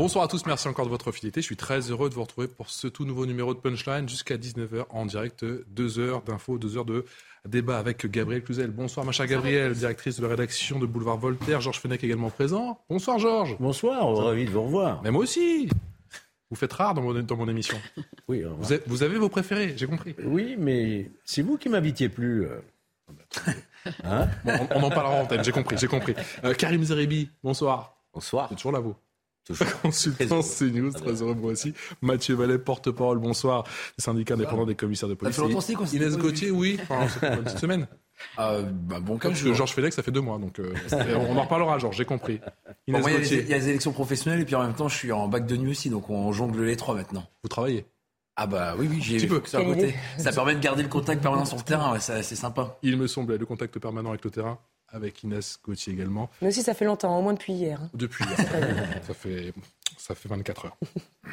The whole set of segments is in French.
Bonsoir à tous, merci encore de votre fidélité. Je suis très heureux de vous retrouver pour ce tout nouveau numéro de Punchline jusqu'à 19h en direct. Deux heures d'infos, deux heures de débat avec Gabriel Cluzel. Bonsoir, ma chère Gabrielle, directrice de la rédaction de Boulevard Voltaire. Georges Fenech également présent. Bonsoir, Georges. Bonsoir, ravi de vous revoir. Mais moi aussi. Vous faites rare dans mon, dans mon émission. Oui, vous avez, vous avez, vos préférés, j'ai compris. Oui, mais c'est vous qui m'invitiez plus. Euh. Hein bon, on, on, en parlera en antenne, j'ai compris, j'ai compris. Euh, Karim Zerebi, bonsoir. Bonsoir. C'est toujours là, vous Consultant CNews, très heureux moi aussi. Mathieu Vallet, porte-parole, bonsoir, des syndicats indépendants des commissaires de police. Ça fait longtemps Inès Gauthier, oui, enfin, une petite semaine. Euh, bah, bon, Comme que Georges Félix, ça fait deux mois, donc euh, on en reparlera, Georges, j'ai compris. Inès bon, moi, il, y il y a les élections professionnelles et puis en même temps, je suis en bac de nuit aussi, donc on jongle les trois maintenant. Vous travaillez? Ah bah oui, oui, j'ai vu ça à côté. Ça permet de garder le contact permanent sur le terrain, ouais, c'est sympa. Il me semble, le contact permanent avec le terrain, avec Inès Gauthier également. Mais aussi, ça fait longtemps, au moins depuis hier. Hein. Depuis hier. ça, fait, ça fait 24 heures.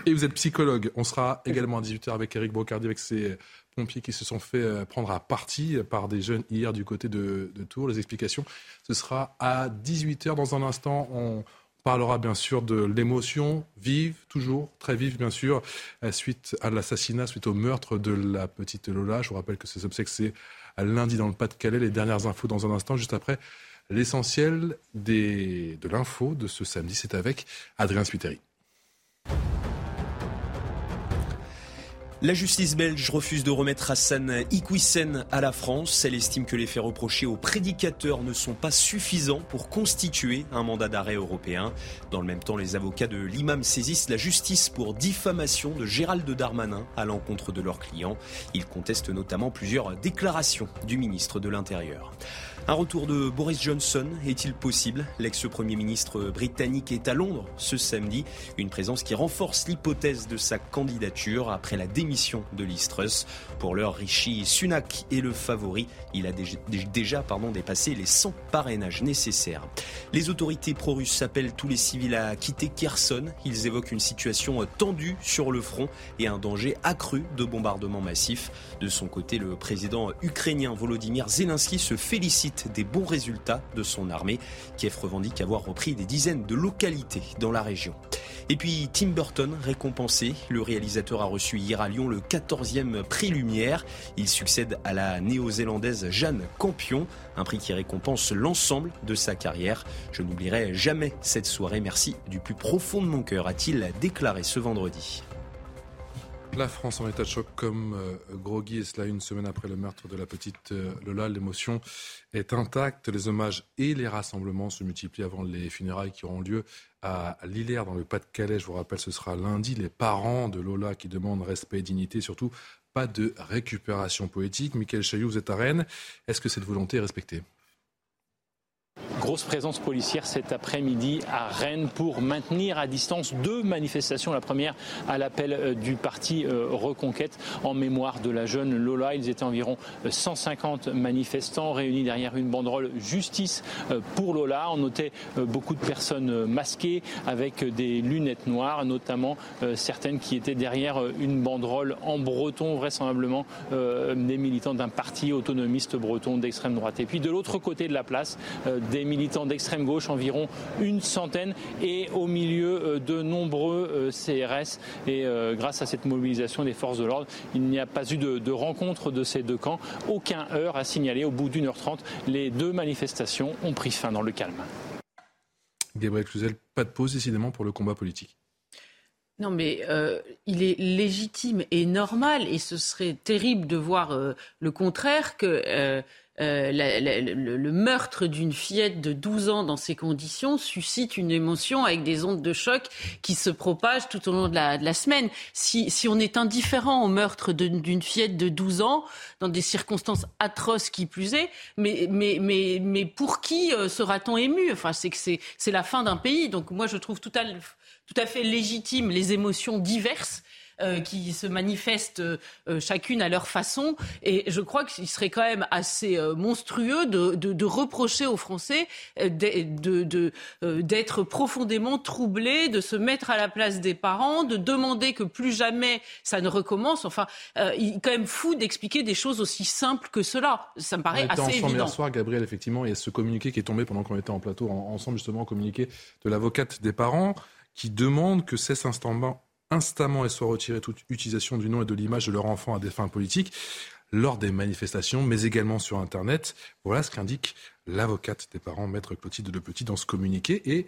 Et vous êtes psychologue. On sera également à 18h avec Eric Brocardi, avec ces pompiers qui se sont fait prendre à partie par des jeunes hier du côté de, de Tours. Les explications, ce sera à 18h. Dans un instant, on parlera bien sûr de l'émotion vive, toujours très vive bien sûr, suite à l'assassinat, suite au meurtre de la petite Lola. Je vous rappelle que ces obsèques, c'est lundi dans le Pas-de-Calais. Les dernières infos dans un instant, juste après l'essentiel de l'info de ce samedi. C'est avec Adrien Spiteri. La justice belge refuse de remettre Hassan Iquissen à la France. Elle estime que les faits reprochés aux prédicateurs ne sont pas suffisants pour constituer un mandat d'arrêt européen. Dans le même temps, les avocats de l'imam saisissent la justice pour diffamation de Gérald Darmanin à l'encontre de leurs clients. Ils contestent notamment plusieurs déclarations du ministre de l'Intérieur. Un retour de Boris Johnson est-il possible? L'ex-premier ministre britannique est à Londres ce samedi, une présence qui renforce l'hypothèse de sa candidature après la démission de Liz. Pour l'heure, Rishi Sunak est le favori. Il a déjà dépassé les 100 parrainages nécessaires. Les autorités pro-russes appellent tous les civils à quitter Kherson. Ils évoquent une situation tendue sur le front et un danger accru de bombardements massifs. De son côté, le président ukrainien Volodymyr Zelensky se félicite des bons résultats de son armée. Kiev revendique avoir repris des dizaines de localités dans la région. Et puis Tim Burton récompensé. Le réalisateur a reçu hier à Lyon le 14e prix Lumière. Il succède à la néo-zélandaise Jeanne Campion, un prix qui récompense l'ensemble de sa carrière. Je n'oublierai jamais cette soirée. Merci du plus profond de mon cœur, a-t-il déclaré ce vendredi. La France en état de choc comme euh, groggy, et cela une semaine après le meurtre de la petite euh, Lola. L'émotion est intacte. Les hommages et les rassemblements se multiplient avant les funérailles qui auront lieu à Lillers, dans le Pas-de-Calais. Je vous rappelle, ce sera lundi. Les parents de Lola qui demandent respect et dignité, surtout pas de récupération poétique. Michael Chailloux, vous êtes à Rennes. Est-ce que cette volonté est respectée? Grosse présence policière cet après-midi à Rennes pour maintenir à distance deux manifestations. La première à l'appel euh, du parti euh, Reconquête en mémoire de la jeune Lola. Ils étaient environ 150 manifestants réunis derrière une banderole Justice euh, pour Lola. On notait beaucoup de personnes masquées avec des lunettes noires, notamment certaines qui étaient derrière une banderole en breton, vraisemblablement des militants d'un parti autonomiste breton d'extrême droite. Et puis de l'autre côté de la place, des militants d'extrême gauche, environ une centaine, et au milieu euh, de nombreux euh, CRS. Et euh, grâce à cette mobilisation des forces de l'ordre, il n'y a pas eu de, de, rencontre de ces deux camps. Aucun heure à signaler. Au bout d'une heure trente, les deux manifestations ont pris fin dans le calme. Gabriel Cluzel, pas de pause décidément pour le combat politique. Non, mais euh, il est légitime et normal, et ce serait terrible de voir euh, le contraire, que euh, euh, le, meurtre d'une fillette de 12 ans dans ces conditions suscite une émotion avec des ondes de choc qui se propagent tout au long de la, semaine. Si, si, on est indifférent au meurtre d'une fillette de 12 ans, dans des circonstances atroces qui plus est, mais, mais, mais, mais pour qui euh, sera-t-on ému? Enfin, c'est que c'est la fin d'un pays. Donc moi, je trouve tout à, tout à fait légitime les émotions diverses euh, qui se manifestent euh, chacune à leur façon. Et je crois qu'il serait quand même assez euh, monstrueux de, de, de, reprocher aux Français d'être de, profondément troublés, de se mettre à la place des parents, de demander que plus jamais ça ne recommence. Enfin, il est quand même fou d'expliquer des choses aussi simples que cela. Ça me paraît assez évident. hier soir, Gabriel, effectivement, il y a ce communiqué qui est tombé pendant qu'on était en plateau ensemble, justement, communiqué de l'avocate des parents qui demande que cesse instamment instamment et soit retirée toute utilisation du nom et de l'image de leur enfant à des fins politiques lors des manifestations, mais également sur Internet. Voilà ce qu'indique l'avocate des parents, maître Clotilde de Petit, dans ce communiqué. Et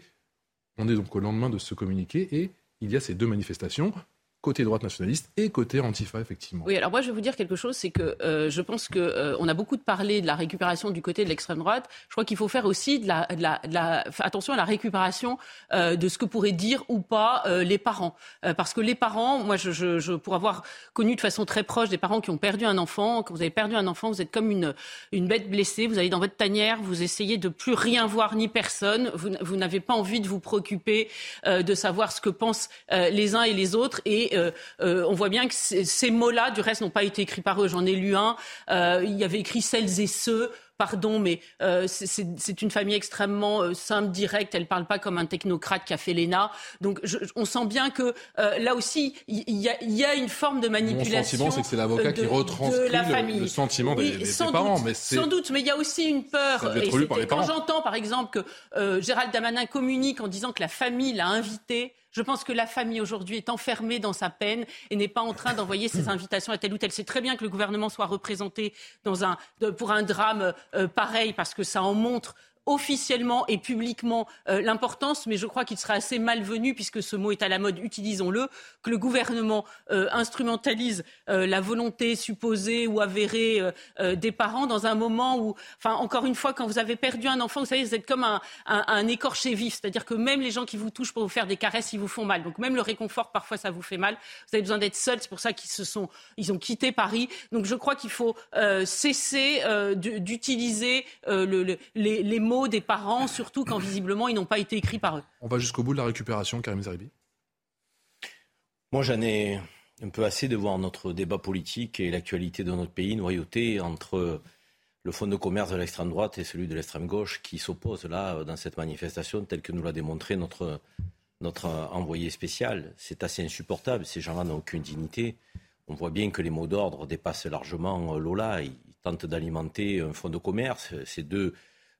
on est donc au lendemain de ce communiqué et il y a ces deux manifestations côté droite nationaliste et côté Antifa, effectivement. Oui, alors moi je vais vous dire quelque chose, c'est que euh, je pense qu'on euh, on a beaucoup parlé de la récupération du côté de l'extrême droite. Je crois qu'il faut faire aussi de la, attention à la récupération euh, de ce que pourraient dire ou pas les parents. parce que les parents, moi je, je, pour avoir connu de façon très proche des parents qui ont perdu un enfant, quand vous avez perdu un enfant, vous êtes comme une, une bête blessée, vous allez dans votre tanière, vous essayez de plus rien voir ni personne, vous, vous n'avez pas envie de vous préoccuper de savoir ce que pensent les uns et les autres et euh, euh, on voit bien que ces mots-là, du reste, n'ont pas été écrits par eux. J'en ai lu un. Euh, il y avait écrit celles et ceux pardon, mais c'est une famille extrêmement simple, directe. Elle ne parle pas comme un technocrate qui a fait l'ENA. Donc, on sent bien que là aussi, il y, a une forme de manipulation. Mon sentiment, c'est que c'est l'avocat qui retranscrit le, sentiment des, parents. mais sans doute, mais il y a aussi une peur. Et quand j'entends, par exemple, que Gérald Damanin communique en disant que la famille l'a invité je pense que la famille aujourd'hui est enfermée dans sa peine et n'est pas en train d'envoyer ses invitations à tel ou tel. C'est très bien que le gouvernement soit représenté dans un, pour un drame euh, pareil parce que ça en montre officiellement et publiquement euh, l'importance, mais je crois qu'il sera assez malvenu, puisque ce mot est à la mode, utilisons-le, que le gouvernement euh, instrumentalise euh, la volonté supposée ou avérée des parents dans un moment où, enfin, encore une fois, quand vous avez perdu un enfant, vous savez, vous êtes comme un, écorché vif, c'est-à-dire que même les gens qui vous touchent pour vous faire des caresses, ils vous font mal. Donc même le réconfort, parfois, ça vous fait mal. Vous avez besoin d'être seul, c'est pour ça qu'ils se sont, ils ont quitté Paris. Donc je crois qu'il faut cesser d'utiliser le, les, les mots des parents, surtout quand visiblement ils n'ont pas été écrits par eux. On va jusqu'au bout de la récupération, Karim Zeribi. Moi, j'en ai un peu assez de voir notre débat politique et l'actualité de notre pays noyauté entre le fonds de commerce de l'extrême droite et celui de l'extrême gauche qui s'opposent là dans cette manifestation telle que nous l'a démontré notre, notre envoyé spécial. C'est assez insupportable. Ces gens-là n'ont aucune dignité. On voit bien que les mots d'ordre dépassent largement Lola. Ils tentent d'alimenter un fonds de commerce. Ces deux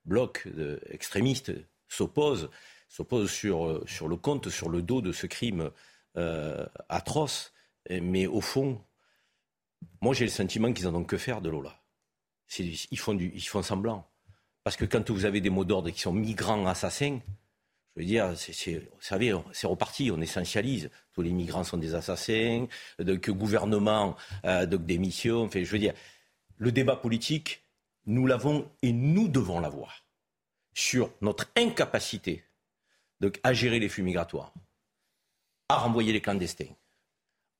bloc extrémiste s'oppose, s'oppose sur, sur le compte, sur le dos de ce crime euh, atroce. Mais au fond, moi j'ai le sentiment qu'ils n'en ont que faire de Lola. Ils font, du, ils font semblant. Parce que quand vous avez des mots d'ordre qui sont migrants assassins, je veux dire, c'est, vous savez, c'est reparti, on essentialise. Tous les migrants sont des assassins, que gouvernement, euh, missions. Enfin, je veux dire, le débat politique, nous l'avons et nous devons l'avoir sur notre incapacité à gérer les flux migratoires, à renvoyer les clandestins,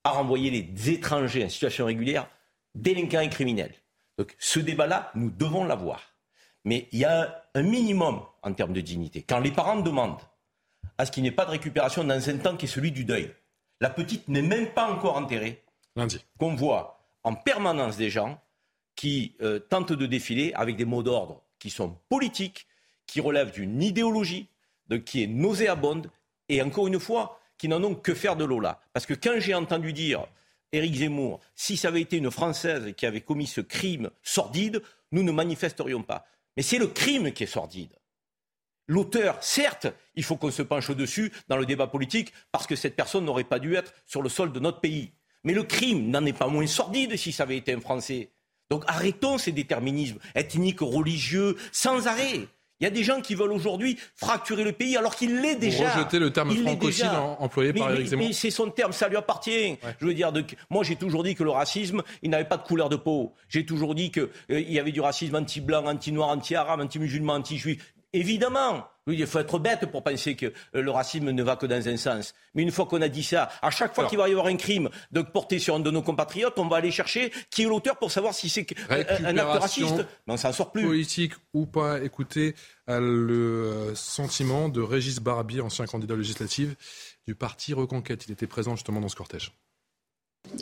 à renvoyer les étrangers en situation régulière, délinquants et criminels. Donc ce débat-là, nous devons l'avoir. Mais il y a un minimum en termes de dignité. Quand les parents demandent à ce qu'il n'y ait pas de récupération dans un temps qui est celui du deuil, la petite n'est même pas encore enterrée, qu'on voit en permanence des gens qui euh, tentent de défiler avec des mots d'ordre qui sont politiques, qui relèvent d'une idéologie, qui est nauséabonde, et encore une fois, qui n'en ont que faire de Lola. Parce que quand j'ai entendu dire, Éric Zemmour, si ça avait été une Française qui avait commis ce crime sordide, nous ne manifesterions pas. Mais c'est le crime qui est sordide. L'auteur, certes, il faut qu'on se penche dessus dans le débat politique, parce que cette personne n'aurait pas dû être sur le sol de notre pays. Mais le crime n'en est pas moins sordide si ça avait été un Français. Donc arrêtons ces déterminismes ethniques, religieux, sans arrêt. Il y a des gens qui veulent aujourd'hui fracturer le pays alors qu'il l'est déjà. Vous rejetez le terme francocide employé par Éric Zemmour. Mais c'est son terme, ça lui appartient. Je veux dire, moi j'ai toujours dit que le racisme, il n'avait pas de couleur de peau. J'ai toujours dit qu'il euh, y avait du racisme anti-blanc, anti-noir, anti-arabe, anti-musulman, anti-juif. Évidemment, oui, il faut être bête pour penser que euh, le racisme ne va que dans un sens. Mais une fois qu'on a dit ça, à chaque fois qu'il va y avoir un crime de porté sur un de nos compatriotes, on va aller chercher qui est l'auteur pour savoir si c'est un acte raciste. Mais on s'en sort plus. Politique ou pas, écoutez le sentiment de Régis Barbier, ancien candidat législatif du parti Reconquête. Il était présent justement dans ce cortège.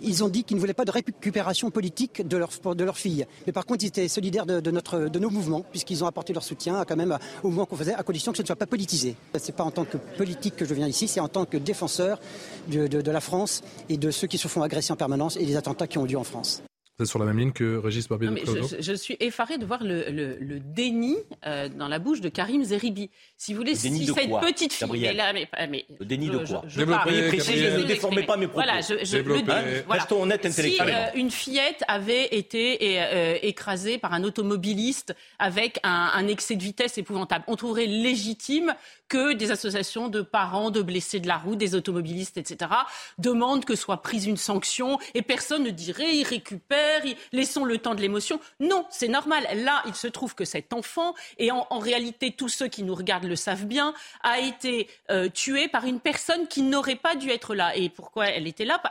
Ils ont dit qu'ils ne voulaient pas de récupération politique de leur, de leur fille. Mais par contre, ils étaient solidaires de, nos mouvements, puisqu'ils ont apporté leur soutien quand même au mouvement qu'on faisait, à condition que ce ne soit pas politisé. Ce n'est pas en tant que politique que je viens ici, c'est en tant que défenseur de, la France et de ceux qui se font agresser en permanence et des attentats qui ont lieu en France. Vous êtes sur la même ligne que Régis Barbier je, je, suis effaré de voir le, le, déni euh, dans la bouche de Karim Zeribi. Si vous voulez, si cette petite fille. Mais là, mais, mais, le déni de quoi je, ne déformez pas mes propos. Voilà, je, je, le voilà. Restons honnêtes intellectuellement. Si euh, une fillette avait été euh, écrasée par un automobiliste avec un, un excès de vitesse épouvantable, on trouverait légitime que des associations de parents de blessés de la route, des automobilistes, etc., demandent que soit prise une sanction et personne ne dirait il récupère, laissons le temps de l'émotion. Non, c'est normal. Là, il se trouve que cet enfant, et en, réalité tous ceux qui nous regardent le savent bien, a été euh, tué par une personne qui n'aurait pas dû être là. Et pourquoi elle était là?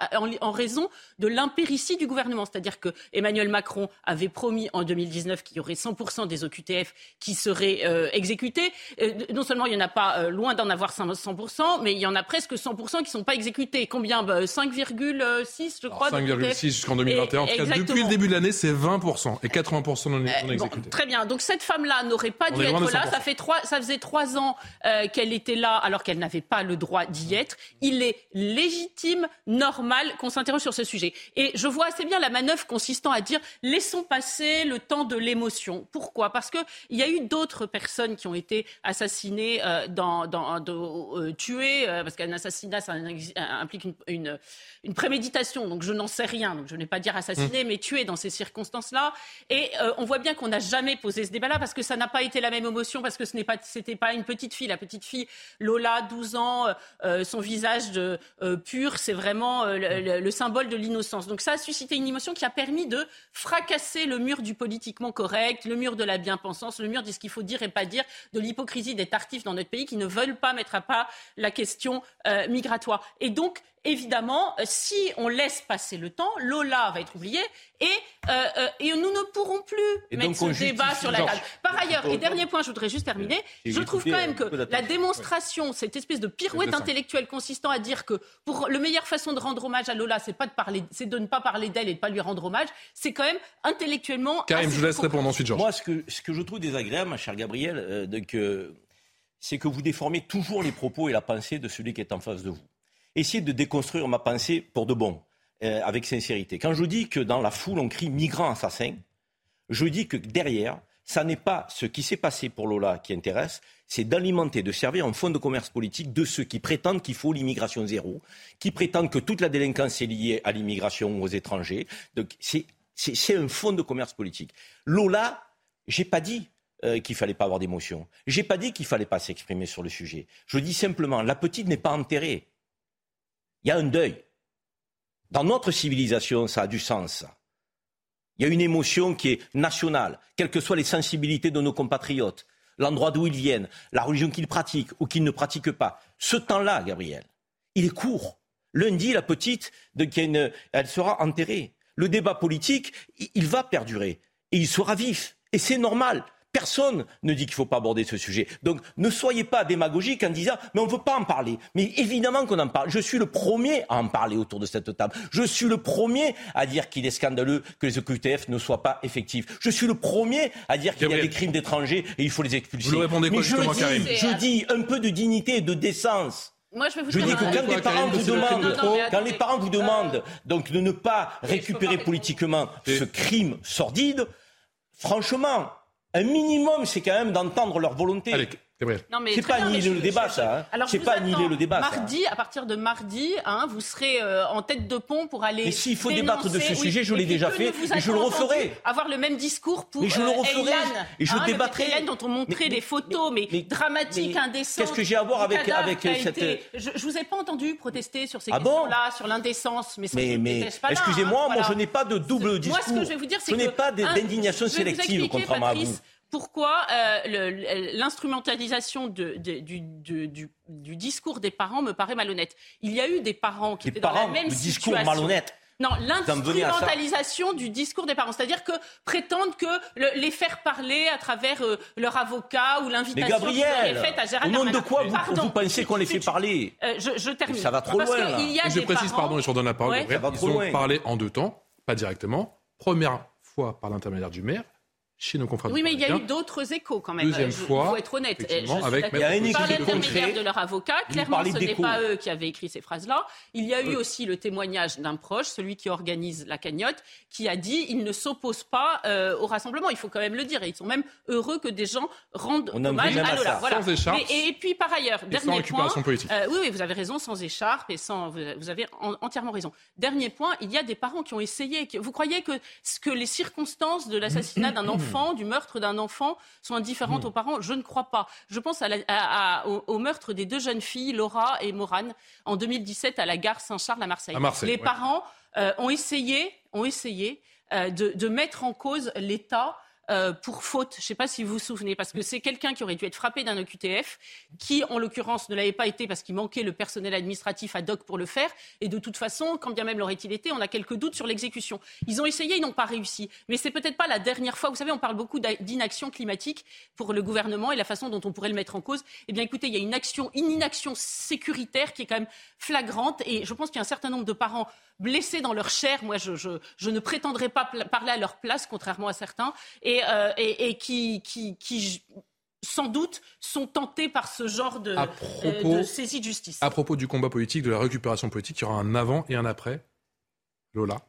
En, raison de l'impéritie du gouvernement. C'est-à-dire que Emmanuel Macron avait promis en 2019 qu'il y aurait 100% des OQTF qui seraient euh, exécutés. Euh, non seulement il n'y en a pas euh, loin d'en avoir 100%, mais il y en a presque 100% qui ne sont pas exécutés. Combien 5,6 bah, je crois. 5,6 jusqu'en 2021. en tout cas, depuis le début de l'année, c'est 20% et 80% non, euh, exécutés. très bien. Donc cette femme-là n'aurait pas dû être là. Ça, fait trois, ça faisait trois ans euh, qu'elle était là alors qu'elle n'avait pas le droit d'y être. Il est légitime, normal qu'on s'interroge sur ce sujet. Et je vois assez bien la manœuvre consistant à dire laissons passer le temps de l'émotion. Pourquoi? Parce qu'il y a eu d'autres personnes qui ont été assassinées dans, euh, tuer, euh, parce qu'un assassinat, ça implique une, une, préméditation, donc je n'en sais rien, donc je ne vais pas dire assassiner, mmh. mais tuer dans ces circonstances-là. Et euh, on voit bien qu'on n'a jamais posé ce débat-là, parce que ça n'a pas été la même émotion, parce que ce n'est pas, c'était pas une petite fille. La petite fille, Lola, 12 ans, son visage de, pur, c'est vraiment le, le, symbole de l'innocence. Donc ça a suscité une émotion qui a permis de fracasser le mur du politiquement correct, le mur de la bien-pensance, le mur de ce qu'il faut dire et pas dire, de l'hypocrisie des tartifs dans notre pays qui ne veulent pas mettre à pas la question euh, migratoire. Et donc, évidemment, euh, si on laisse passer le temps, Lola va être oubliée et, euh, et nous ne pourrons plus mettre ce débat sur la table. Par ailleurs, et dernier point, je voudrais juste terminer, je trouve quand même que la démonstration, cette espèce de pirouette intellectuelle consistant à dire que pour le meilleure façon de rendre hommage à Lola, c'est pas de parler, c'est de ne pas parler d'elle et de pas lui rendre hommage, c'est quand même intellectuellement. Karim, je vous laisse répondre ensuite, Georges. Moi, ce que, ce que je trouve désagréable, ma chère Gabrielle, de que c'est que vous déformez toujours les propos et la pensée de celui qui est en face de vous. Essayez de déconstruire ma pensée pour de bon, euh, avec sincérité. Quand je dis que dans la foule, on crie migrant assassin, je dis que derrière, ça n'est pas ce qui s'est passé pour Lola qui intéresse, c'est d'alimenter, de servir un fonds de commerce politique de ceux qui prétendent qu'il faut l'immigration zéro, qui prétendent que toute la délinquance est liée à l'immigration aux étrangers. Donc c'est un fonds de commerce politique. Lola, j'ai pas dit euh, qu'il fallait pas avoir d'émotion. J'ai pas dit qu'il fallait pas s'exprimer sur le sujet. Je dis simplement, la petite n'est pas enterrée. Il y a un deuil. Dans notre civilisation, ça a du sens. Il y a une émotion qui est nationale, quelles que soient les sensibilités de nos compatriotes, l'endroit d'où ils viennent, la religion qu'ils pratiquent ou qu'ils ne pratiquent pas. Ce temps-là, Gabriel, il est court. Lundi, la petite, elle sera enterrée. Le débat politique, il va perdurer et il sera vif. Et c'est normal. Personne ne dit qu'il ne faut pas aborder ce sujet. Donc ne soyez pas démagogique en disant mais on ne veut pas en parler. Mais évidemment qu'on en parle. Je suis le premier à en parler autour de cette table. Je suis le premier à dire qu'il est scandaleux que les OQTF ne soient pas effectifs. Je suis le premier à dire qu'il y a des crimes d'étrangers et il faut les expulser. Vous répondez quoi, mais je, dis, je dis un peu de dignité et de décence. Moi, je, je dis que quand les parents vous demandent, quand les parents vous demandent donc de ne pas récupérer politiquement ce crime sordide, franchement, un minimum, c'est quand même d'entendre leur volonté. C'est pas annihiler le débat, ça. Hein. C'est pas annihiler le débat. Mardi, à partir de mardi, hein, vous serez euh, en tête de pont pour aller. Mais s'il faut débattre de ce sujet, je l'ai déjà fait et je le referai. Avoir le même discours pour. Mais je le referai. et je hein, débattrai. Hélène dont on montrait les photos, mais, dramatiques, indécentes. Qu'est-ce que j'ai à voir avec avec cette. Je, je vous ai pas entendu protester sur ces ah questions-là, sur l'indécence, mais. Mais, mais excusez-moi, moi je n'ai pas de double discours. Moi, ce que je vais vous dire, c'est que. Je n'ai pas d'indignation sélective, contrairement à vous pourquoi euh, l'instrumentalisation du, discours des parents me paraît malhonnête. Il y a eu des parents qui étaient dans la même situation. discours malhonnête. Non, l'instrumentalisation du discours des parents, c'est-à-dire que prétendent que les faire parler à travers euh, leur avocat ou l'invitation qui est faite à Gérald Au nom de quoi vous, pensez qu'on les fait parler euh, je, termine. Ça va trop loin. je précise, pardon, et je redonne la parole. Ils ont parlé en deux temps, pas directement. Première fois par l'intermédiaire du maire, chez nos confrères. Oui, mais il y a eu d'autres échos quand même. Deuxième fois. Il faut être honnête. avec il y a un par l'intermédiaire de leur avocat. Clairement, ce n'est pas eux qui avaient écrit ces phrases-là. Il y a eu aussi le témoignage d'un proche, celui qui organise la cagnotte, qui a dit il ne s'oppose pas euh, au rassemblement. Il faut quand même le dire. Et ils sont même heureux que des gens rendent hommage à Lola. Voilà. Sans écharpe. Et, puis par ailleurs, dernier point. Euh, oui, oui, vous avez raison, sans écharpe et sans. Vous avez entièrement raison. Dernier point, il y a des parents qui ont essayé. Vous croyez que, que les circonstances de l'assassinat d'un enfant, du meurtre d'un d'un enfant sont indifférentes hmm. aux parents Je ne crois pas. Je pense au, meurtre des deux jeunes filles, Laura et Morane, en 2017 à la gare Saint-Charles à Marseille. Les parents euh, ont essayé, ont essayé euh, de, mettre en cause l'État euh, pour faute. Je ne sais pas si vous vous souvenez, parce que c'est quelqu'un qui aurait dû être frappé d'un OQTF, qui en l'occurrence ne l'avait pas été parce qu'il manquait le personnel administratif ad hoc pour le faire. Et de toute façon, quand bien même l'aurait-il été, on a quelques doutes sur l'exécution. Ils ont essayé, ils n'ont pas réussi. Mais c'est peut-être pas la dernière fois. Vous savez, on parle beaucoup d'inaction climatique pour le gouvernement et la façon dont on pourrait le mettre en cause. Eh bien, écoutez, il y a une action, une inaction sécuritaire qui est quand même flagrante. Et je pense qu'il y a un certain nombre de parents blessés dans leur chair. Moi, je, je, je ne prétendrai pas parler à leur place, contrairement à certains, et, euh, et, et qui, qui, qui sans doute, sont tentés par ce genre de, euh, de, saisie de justice. À propos du combat politique, de la récupération politique, il y aura un avant et un après. Lola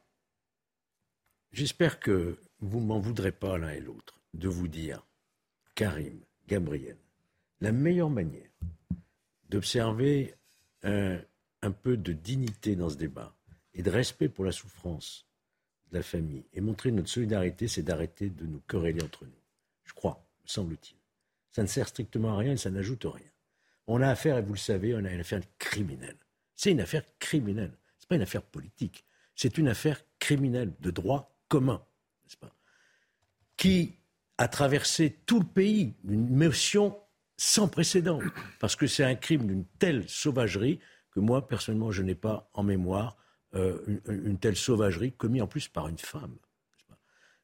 J'espère que vous ne m'en voudrez pas l'un et l'autre de vous dire, Karim, Gabriel, la meilleure manière d'observer un, un peu de dignité dans ce débat, et de respect pour la souffrance de la famille et montrer notre solidarité, c'est d'arrêter de nous quereller entre nous. Je crois, me semble-t-il. Ça ne sert strictement à rien et ça n'ajoute rien. On a affaire, et vous le savez, on a une affaire criminelle. C'est une affaire criminelle. Ce n'est pas une affaire politique. C'est une affaire criminelle de droit commun, n'est-ce pas? Qui a traversé tout le pays, une motion sans précédent, parce que c'est un crime d'une telle sauvagerie que moi, personnellement, je n'ai pas en mémoire euh, une, telle sauvagerie commise en plus par une femme.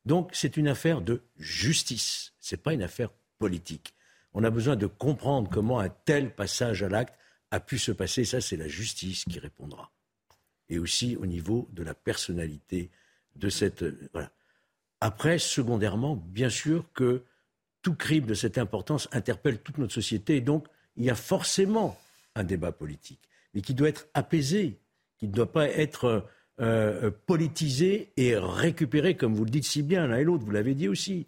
Donc c'est une affaire de justice, ce n'est pas une affaire politique. On a besoin de comprendre comment un tel passage à l'acte a pu se passer. Ça, c'est la justice qui répondra. Et aussi au niveau de la personnalité de cette. Euh. Après, secondairement, bien sûr que tout crime de cette importance interpelle toute notre société. Et donc, il y a forcément un débat politique, mais qui doit être apaisé, il ne doit pas être euh, politisé et récupéré, comme vous le dites si bien l'un et l'autre, vous l'avez dit aussi.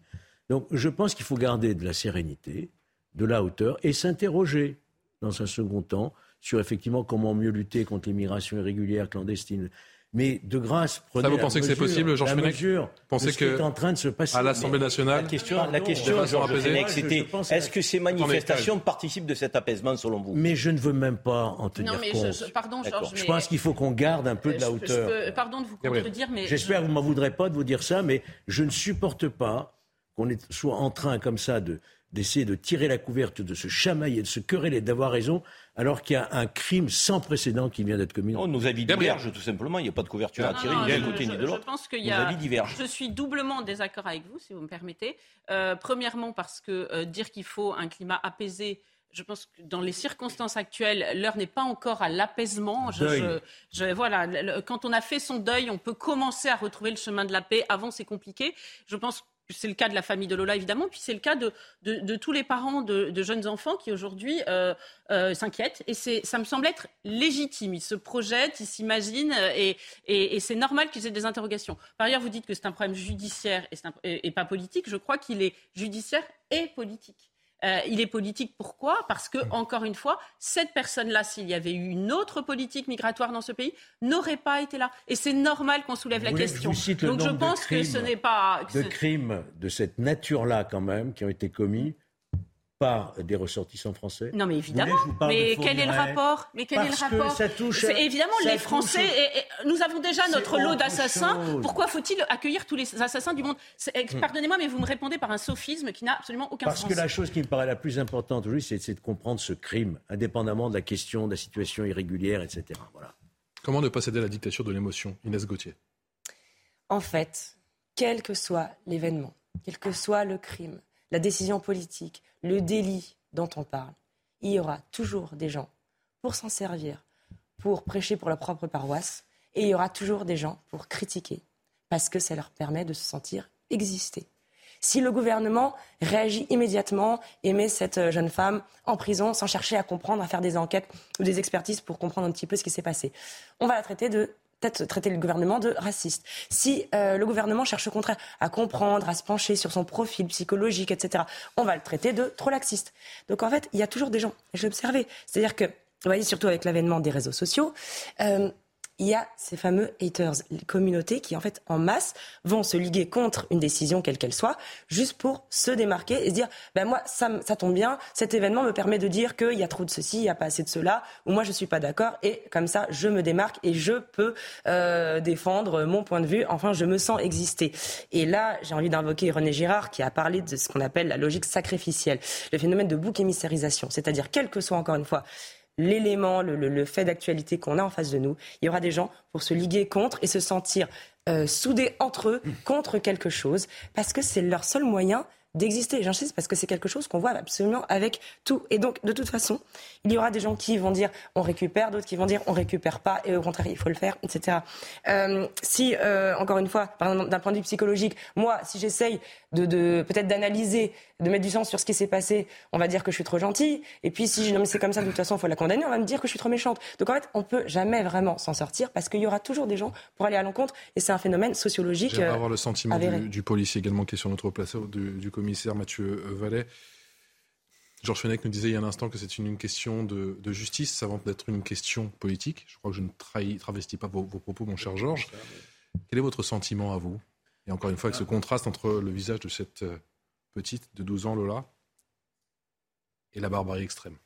Donc je pense qu'il faut garder de la sérénité, de la hauteur et s'interroger dans un second temps sur effectivement comment mieux lutter contre l'immigration irrégulière, clandestine. Mais de grâce, prenez Ça, vous pensez que c'est possible, Georges Fenech Vous pensez que, est en train de se passer. à l'Assemblée nationale, la question, la question Georges c'était est-ce que ces manifestations participent de cet apaisement selon vous? Mais je ne veux même pas en tenir non, mais compte. Je, pardon, Georges, je pense qu'il faut qu'on garde un peu de la hauteur. pardon de vous contredire, mais j'espère que vous m'en voudrez pas de vous dire ça, mais je ne supporte pas qu'on soit en train comme ça de d'essayer de tirer la couverte, de se chamailler, de se quereller, d'avoir raison, alors qu'il y a un crime sans précédent qui vient d'être commis. Non, nos avis divergent tout simplement. Il n'y a pas de couverture à tirer ni d'un côté ni de l'autre. Je pense qu'il y a. Je suis doublement en désaccord avec vous, si vous me permettez. Euh, premièrement, parce que euh, dire qu'il faut un climat apaisé je pense que dans les circonstances actuelles, l'heure n'est pas encore à l'apaisement. voilà, quand on a fait son deuil, on peut commencer à retrouver le chemin de la paix. Avant, c'est compliqué. Je pense c'est le cas de la famille de Lola, évidemment, puis c'est le cas de, tous les parents de, jeunes enfants qui aujourd'hui euh, euh, s'inquiètent. Et ça me semble être légitime. Ils se projettent, ils s'imaginent, et, et, c'est normal qu'ils aient des interrogations. Par ailleurs, vous dites que c'est un problème judiciaire et pas politique. Je crois qu'il est judiciaire et politique. Euh, il est politique pourquoi? Parce que, encore une fois, cette personne-là, s'il y avait eu une autre politique migratoire dans ce pays, n'aurait pas été là. Et c'est normal qu'on soulève la question. Donc je pense que ce n'est pas. De crimes de cette nature-là, quand même, qui ont été commis par des ressortissants français. Non, mais évidemment. Mais quel est le rapport Mais quel est le rapport ça touche, Évidemment, les Français. Et, nous avons déjà notre lot d'assassins. Pourquoi faut-il accueillir tous les assassins du monde hmm. Pardonnez-moi, mais vous me répondez par un sophisme qui n'a absolument aucun sens. Parce que la chose qui me paraît la plus importante aujourd'hui, c'est de comprendre ce crime, indépendamment de la question de la situation irrégulière, etc. Voilà. Comment ne pas céder à la dictature de l'émotion, Inès Gauthier En fait, quel que soit l'événement, quel que soit le crime, la décision politique, le délit dont on parle, il y aura toujours des gens pour s'en servir, pour prêcher pour leur propre paroisse, et il y aura toujours des gens pour critiquer, parce que ça leur permet de se sentir exister. Si le gouvernement réagit immédiatement et met cette euh, jeune femme en prison sans chercher à comprendre, à faire des enquêtes ou des expertises pour comprendre un petit peu ce qui s'est passé, on va la traiter de traiter le gouvernement de raciste. Si euh, le gouvernement cherche au contraire à comprendre, à se pencher sur son profil psychologique, etc., on va le traiter de trop laxiste. Donc en fait, il y a toujours des gens, j'ai observé, c'est-à-dire que, vous voyez, surtout avec l'avènement des réseaux sociaux, euh, il y a ces fameux haters, les communautés qui, en fait, en masse, vont se liguer contre une décision, quelle qu'elle soit, juste pour se démarquer et se dire, ben moi, ça, ça tombe bien, cet événement me permet de dire qu'il y a trop de ceci, il n'y a pas assez de cela, ou moi, je ne suis pas d'accord, et comme ça, je me démarque et je peux euh, défendre mon point de vue, enfin, je me sens exister. Et là, j'ai envie d'invoquer René Girard, qui a parlé de ce qu'on appelle la logique sacrificielle, le phénomène de bouc émissarisation, c'est-à-dire, quel que soit, encore une fois, l'élément, le, fait d'actualité qu'on a en face de nous, il y aura des gens pour se liguer contre et se sentir euh, soudés entre eux contre quelque chose, parce que c'est leur seul moyen d'exister. J'insiste parce que c'est quelque chose qu'on voit absolument avec tout. Et donc, de toute façon, il y aura des gens qui vont dire on récupère, d'autres qui vont dire on récupère pas, et au contraire, il faut le faire, etc. Euh, si, euh, encore une fois, d'un point de vue psychologique, moi, si j'essaye de, de peut-être d'analyser, de mettre du sens sur ce qui s'est passé, on va dire que je suis trop gentille. Et puis, si je non mais c'est comme ça, de toute façon, il faut la condamner, on va me dire que je suis trop méchante. Donc, en fait, on peut jamais vraiment s'en sortir parce qu'il y aura toujours des gens pour aller à l'encontre, et c'est un phénomène sociologique. J'aimerais avoir le sentiment du, policier également qui est sur notre place, du, du commissaire Mathieu Vallet. Georges Fenech nous disait il y a un instant que c'est une, question de, justice avant d'être une question politique. Je crois que je ne travestis pas vos, propos, mon cher Georges. Quel est votre sentiment à vous? Et encore une fois, avec ce contraste entre le visage de cette euh, petite de 12 ans, Lola, et la barbarie extrême.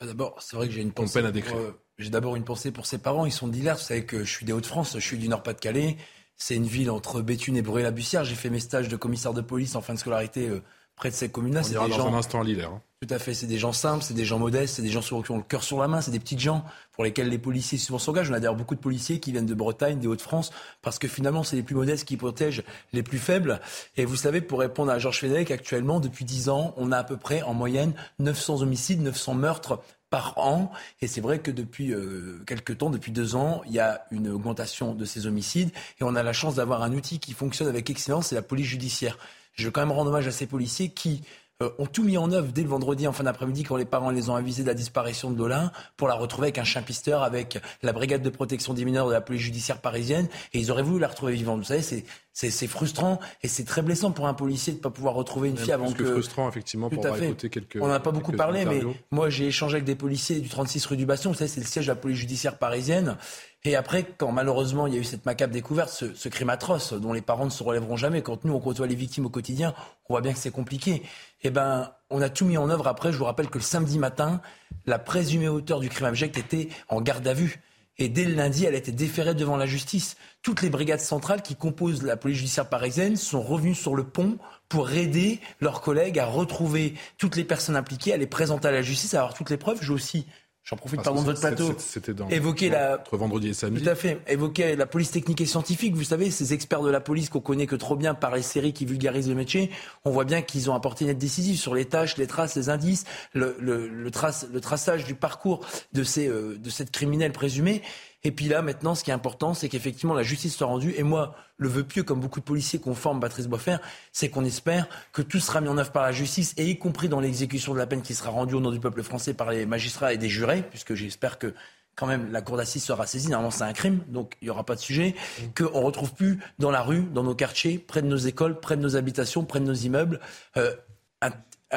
Ah, d'abord, c'est vrai que j'ai une pensée. Peine à décrire. Euh, j'ai d'abord une pensée pour ses parents. Ils sont d'Hilaire. Vous savez que je suis des Hauts-de-France, je suis du Nord-Pas-de-Calais. C'est une ville entre Béthune et Bruy-la-Bussière. J'ai fait mes stages de commissaire de police en fin de scolarité euh, près de ces communes-là. On ira dans un instant à Lille. Hein. Tout à fait. C'est des gens simples, c'est des gens modestes, c'est des gens qui ont le cœur sur la main, c'est des petites gens pour lesquels les policiers souvent s'engagent. On a d'ailleurs beaucoup de policiers qui viennent de Bretagne, des Hauts-de-France, parce que finalement, c'est les plus modestes qui protègent les plus faibles. Et vous savez, pour répondre à Georges Fenech, actuellement, depuis 10 ans, on a à peu près en moyenne 900 homicides, 900 meurtres par an. Et c'est vrai que depuis euh, quelques temps, depuis deux ans, il y a une augmentation de ces homicides. Et on a la chance d'avoir un outil qui fonctionne avec excellence, c'est la police judiciaire. Je veux quand même rendre hommage à ces policiers qui euh, ont tout mis en œuvre dès le vendredi en fin d'après-midi quand les parents les ont avisés de la disparition de Dolin pour la retrouver avec un chien pisteur, avec la brigade de protection des mineurs de la police judiciaire parisienne et ils auraient voulu la retrouver vivante. Vous savez, c'est c'est frustrant et c'est très blessant pour un policier de ne pas pouvoir retrouver une fille avant que... frustrant, effectivement, pour avoir écouté quelques... On n'en a pas beaucoup parlé, mais moi j'ai échangé avec des policiers du 36 rue du Bastion, vous savez, c'est le siège de la police judiciaire parisienne. Et après, quand malheureusement il y a eu cette macabre découverte, ce, crime atroce dont les parents ne se relèveront jamais, quand nous on côtoie les victimes au quotidien, on voit bien que c'est compliqué. Eh ben, on a tout mis en œuvre après. Je vous rappelle que le samedi matin, la présumée auteur du crime abject était en garde à vue. Et dès le lundi, elle a été déférée devant la justice. Toutes les brigades centrales qui composent la police judiciaire parisienne sont revenues sur le pont pour aider leurs collègues à retrouver toutes les personnes impliquées, à les présenter à la justice, à avoir toutes les preuves. J'ai aussi J'en profite, ah, pardon, de votre plateau. C'était dans évoquer la entre vendredi et samedi. Tout à fait. Évoquer la police technique et scientifique. Vous savez, ces experts de la police qu'on connaît que trop bien par les séries qui vulgarisent le métier. On voit bien qu'ils ont apporté une aide décisive sur les tâches, les traces, les indices, le, le, le, trace, le traçage du parcours de ces euh, de cette criminelle présumée. Et puis là, maintenant, ce qui est important, c'est qu'effectivement la justice soit rendue. Et moi, le vœu pieux, comme beaucoup de policiers qu'on forme, Patrice Boisfer, c'est qu'on espère que tout sera mis en œuvre par la justice, et y compris dans l'exécution de la peine qui sera rendue au nom du peuple français par les magistrats et des jurés, puisque j'espère que quand même la cour d'assises sera saisie. Normalement, c'est un crime, donc il n'y aura pas de sujet. Qu'on ne retrouve plus dans la rue, dans nos quartiers, près de nos écoles, près de nos habitations, près de nos immeubles, euh, un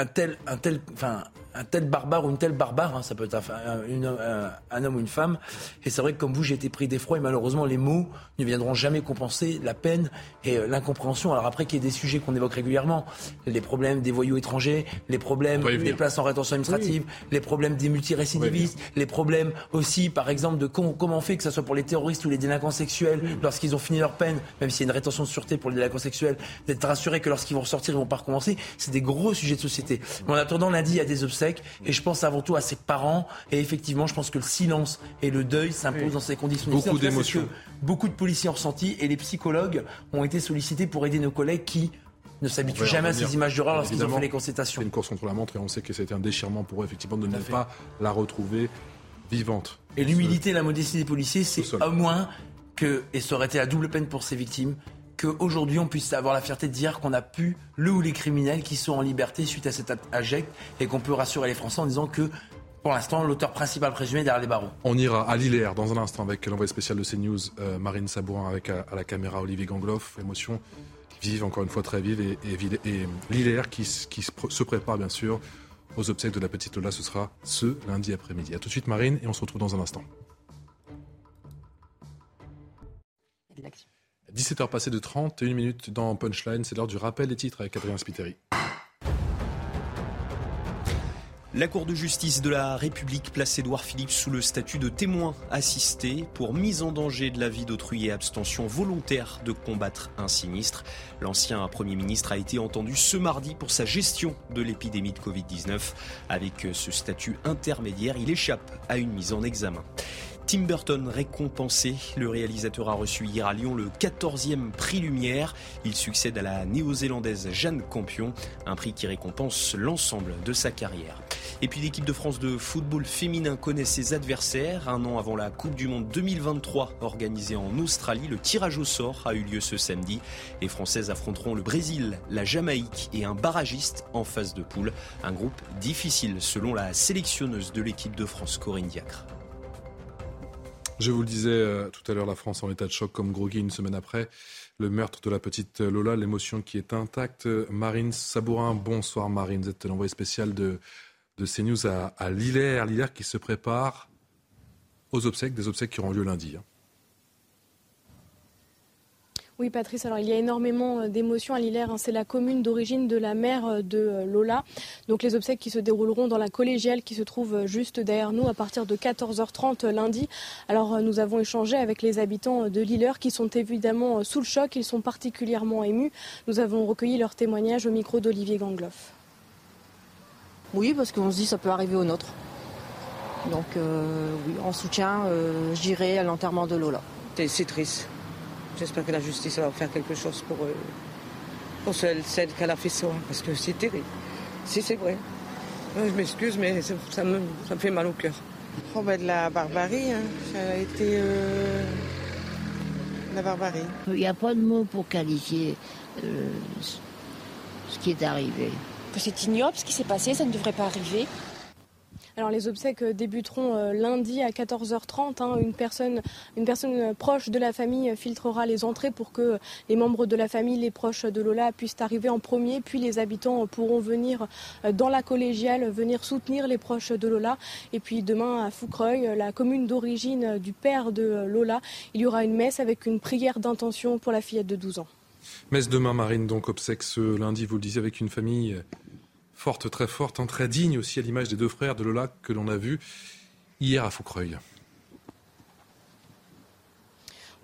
tel, un tel, enfin, un tel barbare ou une telle barbare, hein, ça peut être un, homme ou une femme. Et c'est vrai que comme vous, j'ai été pris d'effroi et malheureusement, les mots ne viendront jamais compenser la peine et euh, l'incompréhension. Alors après, qu'il y ait des sujets qu'on évoque régulièrement, les problèmes des voyous étrangers, les problèmes des places en rétention administrative, les problèmes des multirécidivistes, les problèmes aussi, par exemple, de comment, on fait que ce soit pour les terroristes ou les délinquants sexuels, lorsqu'ils ont fini leur peine, même s'il y a une rétention de sûreté pour les délinquants sexuels, d'être rassurés que lorsqu'ils vont ressortir, ils vont pas recommencer. C'est des gros sujets de société. Mais en attendant, lundi, il y a des obsèques et je pense avant tout à ses parents. Et effectivement, je pense que le silence et le deuil s'imposent dans ces conditions. Beaucoup d'émotions. Beaucoup de policiers ont ressenti et les psychologues ont été sollicités pour aider nos collègues qui ne s'habituent jamais à ces images d'horreur lorsqu'ils ont fait les consultations. C'est une course contre la montre et on sait que c'était un déchirement pour eux, effectivement, de ne pas la retrouver vivante. Et l'humilité et la modestie des policiers, c'est au moins que, et ça aurait été la double peine pour ces victimes, qu'aujourd'hui on puisse avoir la fierté de dire qu'on a pu le ou les criminels qui sont en liberté suite à cet inject et qu'on peut rassurer les Français en disant que pour l'instant, l'auteur principal présumé derrière les barreaux. On ira à Lillers dans un instant avec l'envoyé spécial de CNews, euh, Marine Sabourin, avec à, la caméra Olivier Gangloff. Émotion vive, encore une fois très vive, et, et, qui, qui, se prépare bien sûr aux obsèques de la petite Lola. Ce sera ce lundi après-midi. A tout de suite, Marine, et on se retrouve dans un instant. 17h passées de 31 minutes dans Punchline, c'est l'heure du rappel des titres avec Adrien Spiteri. La Cour de justice de la République place Édouard Philippe sous le statut de témoin assisté pour mise en danger de la vie d'autrui et abstention volontaire de combattre un sinistre. L'ancien Premier ministre a été entendu ce mardi pour sa gestion de l'épidémie de Covid-19. Avec ce statut intermédiaire, il échappe à une mise en examen. Tim Burton récompensé. Le réalisateur a reçu hier à Lyon le 14e prix Lumière. Il succède à la néo-zélandaise Jeanne Campion, un prix qui récompense l'ensemble de sa carrière. Et puis l'équipe de France de football féminin connaît ses adversaires. Un an avant la Coupe du Monde 2023 organisée en Australie, le tirage au sort a eu lieu ce samedi. Les Françaises affronteront le Brésil, la Jamaïque et un barragiste en phase de poule. Un groupe difficile selon la sélectionneuse de l'équipe de France, Corinne Diacre. Je vous le disais euh, tout à l'heure, la France en état de choc comme groggy une semaine après le meurtre de la petite Lola, l'émotion qui est intacte. Marine Sabourin, bonsoir Marine, vous êtes l'envoyé spécial de, de CNews à, à Lillers, Lillers qui se prépare aux obsèques, des obsèques qui auront lieu lundi. Hein. Oui, Patrice, alors il y a énormément euh, d'émotions à Lillers. Hein. C'est la commune d'origine de la mère euh, de euh, Lola. Donc les obsèques qui se dérouleront dans la collégiale qui se trouve juste derrière nous à partir de 14h30 lundi. Alors nous avons échangé avec les habitants de Lillers qui sont évidemment sous le choc. Ils sont particulièrement émus. Nous avons recueilli leurs témoignages au micro d'Olivier Gangloff. Oui, parce qu'on se dit ça peut arriver au nôtre. Donc oui, en soutien, j'irai à l'enterrement de Lola. C'est triste. J'espère que la justice va faire quelque chose pour, euh, pour celle, qu'elle a fait ça, parce que c'est terrible. Si c'est vrai. Je m'excuse, mais ça, me, fait mal au cœur. Oh ben de la barbarie, hein. ça a été euh, la barbarie. Il n'y a pas de mots pour qualifier euh, ce qui est arrivé. C'est ignoble ce qui s'est passé, ça ne devrait pas arriver. Alors les obsèques débuteront euh, lundi à 14h30. Hein. Une, personne, une personne proche de la famille filtrera les entrées pour que les membres de la famille, les proches de Lola puissent arriver en premier. Puis les habitants pourront venir euh, dans la collégiale, venir soutenir les proches de Lola. Et puis demain à Foucreuil, la commune d'origine du père de Lola, il y aura une messe avec une prière d'intention pour la fillette de 12 ans. Messe demain, Marine, donc obsèques ce lundi, vous le disiez, avec une famille forte, très forte, hein, très digne aussi à l'image des deux frères de Lola que l'on a vus hier à Foucreuil.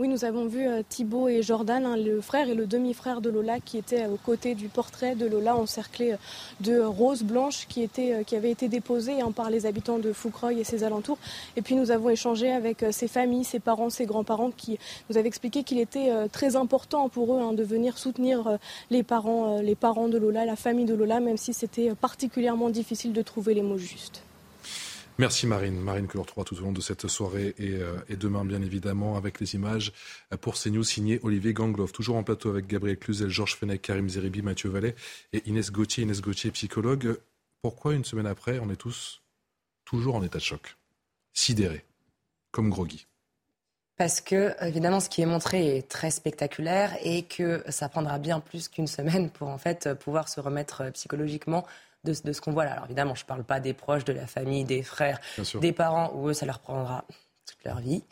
Oui, nous avons vu euh, Thibaut et Jordan, hein, le frère et le demi-frère de Lola, qui étaient aux côtés du portrait de Lola, encerclé euh, de roses blanches qui, euh, avaient été déposées hein, par les habitants de Foucreuil et ses alentours. Et puis nous avons échangé avec ses familles, ses parents, ses grands-parents, qui nous avaient expliqué qu'il était très important pour eux hein, de venir soutenir les parents de Lola, la famille de Lola, même si c'était particulièrement difficile de trouver les mots justes. Merci Marine. Marine que l'on retrouvera tout au long de cette soirée euh, et, demain, bien évidemment, avec les images pour CNews signé Olivier Gangloff. Toujours en plateau avec Gabriel Cluzel, Georges Fenech, Karim Zeribi, Mathieu Vallet et Inès Gauthier. Inès Gauthier, psychologue. Pourquoi une semaine après, on est tous toujours en état de choc? Sidérés, comme groggy parce que, évidemment, ce qui est montré est très spectaculaire et que ça prendra bien plus qu'une semaine pour, en fait, pouvoir se remettre psychologiquement de, ce qu'on voit là. Alors évidemment, je ne parle pas des proches, de la famille, des frères, des parents, où eux, ça leur prendra toute leur vie.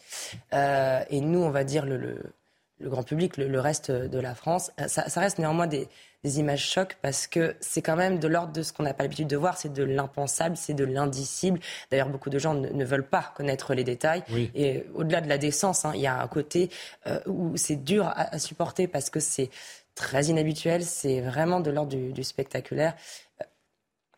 Euh, et nous, on va dire le, grand public, le, reste de la France, euh, ça, reste néanmoins des, images chocs parce que c'est quand même de l'ordre de ce qu'on n'a pas l'habitude de voir, c'est de l'impensable, c'est de l'indicible. D'ailleurs, beaucoup de gens ne, veulent pas connaître les détails. Et au-delà de la décence, hein, il y a un côté euh, où c'est dur à, supporter parce que c'est très inhabituel, c'est vraiment de l'ordre du, spectaculaire.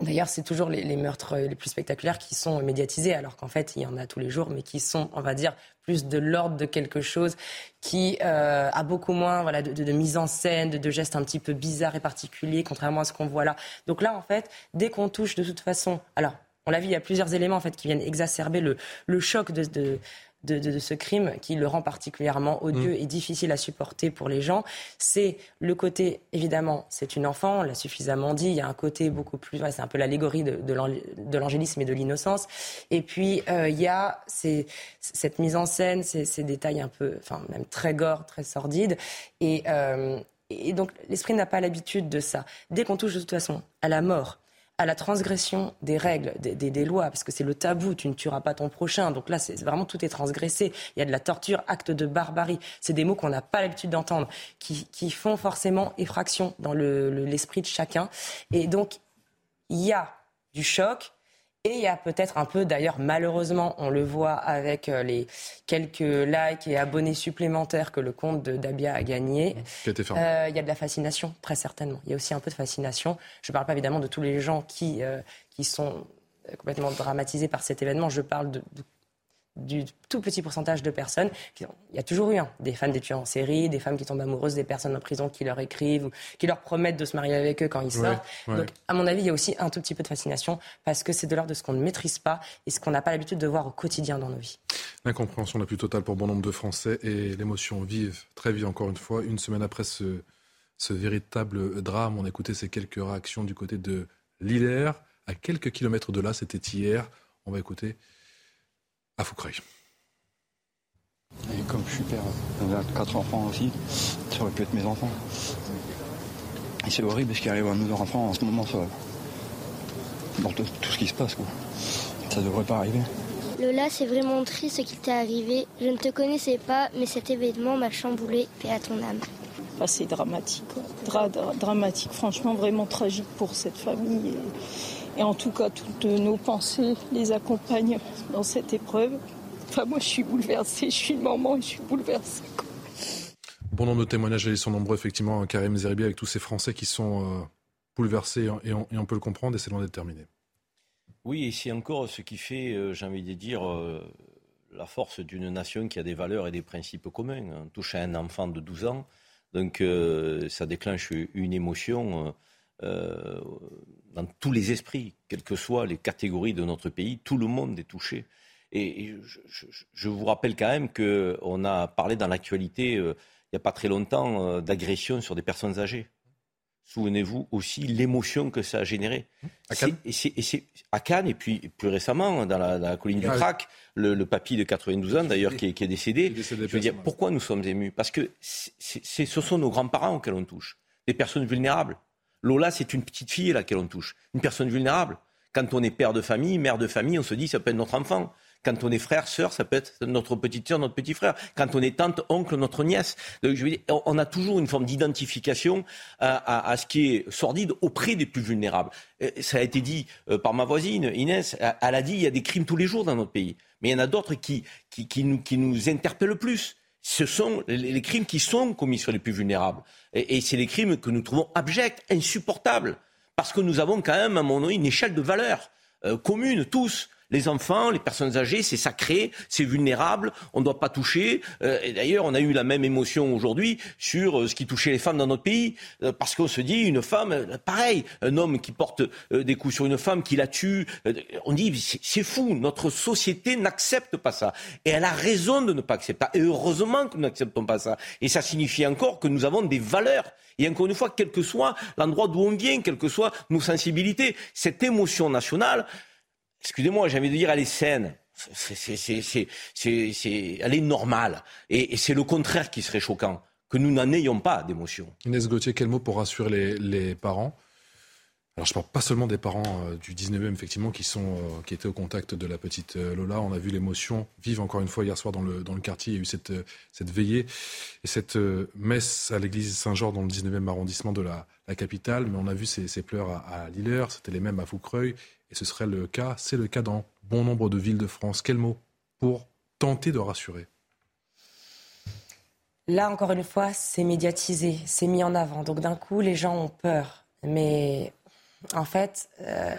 D'ailleurs, c'est toujours les, meurtres les plus spectaculaires qui sont médiatisés, alors qu'en fait, il y en a tous les jours, mais qui sont, on va dire, plus de l'ordre de quelque chose qui euh, a beaucoup moins voilà, de, mise en scène, de, gestes un petit peu bizarres et particuliers, contrairement à ce qu'on voit là. Donc là, en fait, dès qu'on touche de toute façon, alors on l'a vu, il y a plusieurs éléments en fait qui viennent exacerber le, choc de, ce crime qui le rend particulièrement odieux mm. et difficile à supporter pour les gens, c'est le côté, évidemment, c'est une enfant, on l'a suffisamment dit, il y a un côté beaucoup plus, c'est un peu l'allégorie de, de l'angélisme et de l'innocence. Et puis, euh, il y a cette mise en scène, ces, détails un peu, enfin, même très gore, très sordides. Et, euh, et donc, l'esprit n'a pas l'habitude de ça. Dès qu'on touche de toute façon à la mort, à la transgression des règles, des, lois, parce que c'est le tabou, tu ne tueras pas ton prochain. Donc là, c'est vraiment tout est transgressé. Il y a de la torture, acte de barbarie. C'est des mots qu'on n'a pas l'habitude d'entendre, qui, font forcément effraction dans l'esprit de chacun. Et donc, il y a du choc, et il y a peut-être un peu, d'ailleurs, malheureusement, on le voit avec euh, les quelques likes et abonnés supplémentaires que le compte de Dabia a gagné. Euh, il y a de la fascination, très certainement. Il y a aussi un peu de fascination. Je ne parle pas évidemment de tous les gens qui, euh, qui sont complètement dramatisés par cet événement. Je parle de du tout petit pourcentage de personnes. il y a toujours eu des fans des tueurs en série, des femmes qui tombent amoureuses des personnes en prison qui leur écrivent, ou qui leur promettent de se marier avec eux quand ils sortent. Donc, à mon avis, il y a aussi un tout petit peu de fascination parce que c'est de l'ordre de ce qu'on ne maîtrise pas et ce qu'on n'a pas l'habitude de voir au quotidien dans nos vies. L'incompréhension la plus totale pour bon nombre de Français et l'émotion vive, très vive encore une fois. Une semaine après ce, ce véritable drame, on a écouté ces quelques réactions du côté de Lillers. À quelques kilomètres de là, c'était hier. On va écouter à Foucreuil. Et comme je suis père j'ai quatre enfants aussi, ça aurait pu être mes enfants. Et c'est horrible ce qui arrive à nos enfants en ce moment, ça, dans tout, ce qui se passe. Quoi. Ça devrait pas arriver. Lola, c'est vraiment triste ce qui t'est arrivé. Je ne te connaissais pas, mais cet événement m'a chamboulé. Paix à ton âme. Ah, c'est dramatique. dramatique. Franchement, vraiment tragique pour cette famille. Et en tout cas, toutes nos pensées les accompagnent dans cette épreuve. Enfin, moi, je suis bouleversée, je suis maman et je suis bouleversée. Bon nombre de témoignages, ils sont nombreux, effectivement, Karim Zeribi, avec tous ces Français qui sont euh, bouleversés, et on, peut le comprendre, et c'est loin d'être terminé. Oui, et c'est encore ce qui fait, euh, j'ai envie de dire, euh, la force d'une nation qui a des valeurs et des principes communs. On touche à un enfant de 12 ans, donc ça déclenche une émotion euh, dans tous les esprits, quelles que soient les catégories de notre pays, tout le monde est touché. Et, je, vous rappelle quand même qu'on a parlé dans l'actualité, euh, il n'y a pas très longtemps, euh, d'agression sur des personnes âgées. Souvenez-vous aussi l'émotion que ça a généré. À Cannes et, c'est, à Cannes, et puis plus récemment, dans la, colline du Crac, le, papy de 92 ans d'ailleurs qui, est décédé. je veux dire, pourquoi nous sommes émus? Parce que ce sont nos grands-parents auxquels on touche, des personnes vulnérables. Lola, c'est une petite fille à laquelle on touche, une personne vulnérable. Quand on est père de famille, mère de famille, on se dit ça peut être notre enfant. Quand on est frère, sœur, ça peut être notre petite sœur, notre petit frère. Quand on est tante, oncle, notre nièce. Donc, je on a toujours une forme d'identification à, ce qui est sordide auprès des plus vulnérables. Ça a été dit euh, par ma voisine, Inès. Elle a dit il y a des crimes tous les jours dans notre pays. Mais il y en a d'autres qui, qui nous interpellent plus ce sont les crimes qui sont commis sur les plus vulnérables. Et, c'est les crimes que nous trouvons abjects, insupportables. Parce que nous avons quand même, à mon avis, une échelle de valeurs euh, communes, tous les enfants, les personnes âgées, c'est sacré, c'est vulnérable, on ne doit pas toucher. Euh, et d'ailleurs, on a eu la même émotion aujourd'hui sur euh, ce qui touchait les femmes dans notre pays, euh, parce qu'on se dit, une femme, pareil, un homme qui porte des coups sur une femme, qui la tue, on dit, c'est fou, notre société n'accepte pas ça. Et elle a raison de ne pas accepter. Et heureusement que nous n'acceptons pas ça. Et ça signifie encore que nous avons des valeurs. Et encore une fois, quel que soit l'endroit d'où on vient, quelles que soient nos sensibilités, cette émotion nationale, excusez-moi, j'ai envie de dire, elle est saine. elle est normale. Et, c'est le contraire qui serait choquant, que nous n'en ayons pas d'émotion. Inès Gauthier, quel mot pour rassurer les, parents? Alors je parle pas seulement des parents euh, du 19e effectivement qui sont euh, qui étaient au contact de la petite euh, Lola. On a vu l'émotion vive encore une fois hier soir dans le dans le quartier. Il y a eu cette cette veillée et cette messe à l'église Saint-Jean dans le 19e arrondissement de la, capitale. Mais on a vu ces, pleurs à, à Lilleur, c'était les mêmes à Foucreuil et ce serait le cas, c'est le cas dans bon nombre de villes de France. Quel mot pour tenter de rassurer? Là encore une fois, c'est médiatisé, c'est mis en avant. Donc d'un coup, les gens ont peur. Mais en fait, euh,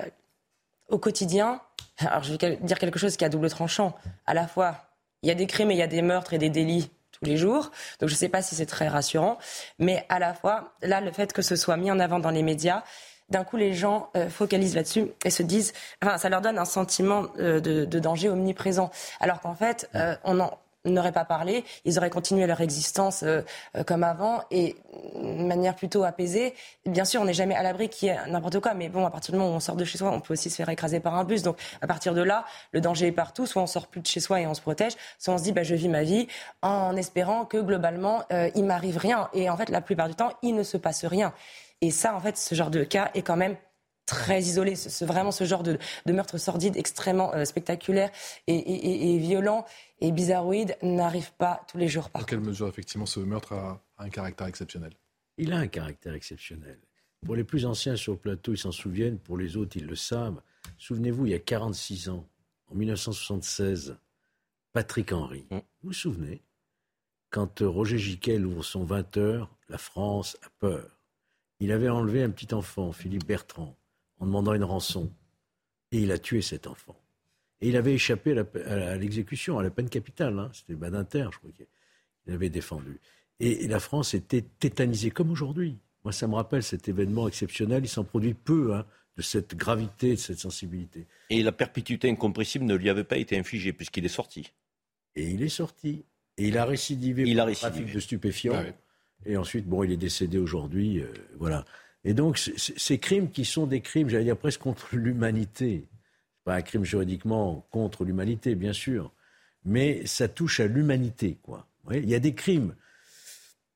au quotidien, alors je vais dire quelque chose qui a double tranchant. À la fois, il y a des crimes et il y a des meurtres et des délits tous les jours. Donc je ne sais pas si c'est très rassurant. Mais à la fois, là, le fait que ce soit mis en avant dans les médias, d'un coup, les gens euh, focalisent là-dessus et se disent, enfin, ça leur donne un sentiment euh, de, de, danger omniprésent. Alors qu'en fait, on en, n'auraient pas parlé, ils auraient continué leur existence euh, euh, comme avant et de manière plutôt apaisée. Bien sûr, on n'est jamais à l'abri qu'il y ait n'importe quoi, mais bon, à partir du moment où on sort de chez soi, on peut aussi se faire écraser par un bus. Donc, à partir de là, le danger est partout. Soit on sort plus de chez soi et on se protège, soit on se dit, bah, je vis ma vie en espérant que globalement, euh, il m'arrive rien. Et en fait, la plupart du temps, il ne se passe rien. Et ça, en fait, ce genre de cas est quand même très isolé. C'est vraiment ce genre de, meurtre sordide extrêmement euh, spectaculaire et, violent et bizarroïde n'arrive pas tous les jours. Par Dans quelle mesure, effectivement, ce meurtre a, un caractère exceptionnel? Il a un caractère exceptionnel. Pour les plus anciens sur le plateau, ils s'en souviennent. Pour les autres, ils le savent. Souvenez-vous, il y a 46 ans, en 1976, Patrick Henry. Mm. Vous vous souvenez? Quand euh, Roger Giquel ouvre son 20 heures, la France a peur. Il avait enlevé un petit enfant, Philippe Bertrand en demandant une rançon. Et il a tué cet enfant. Et il avait échappé à l'exécution, à, la peine capitale. Hein. C'était Badinter, je crois qu'il avait défendu. Et, la France était tétanisée, comme aujourd'hui. Moi, ça me rappelle cet événement exceptionnel. Il s'en produit peu hein, de cette gravité, de cette sensibilité. Et la perpétuité incompressible ne lui avait pas été infligée, puisqu'il est sorti. Et il est sorti. Et il a récidivé il pour a trafic de stupéfiants. Ah et ensuite, bon, il est décédé aujourd'hui. Euh, voilà. Et donc, ces crimes qui sont des crimes, j'allais dire presque contre l'humanité, pas un crime juridiquement contre l'humanité, bien sûr, mais ça touche à l'humanité, quoi. il y a des crimes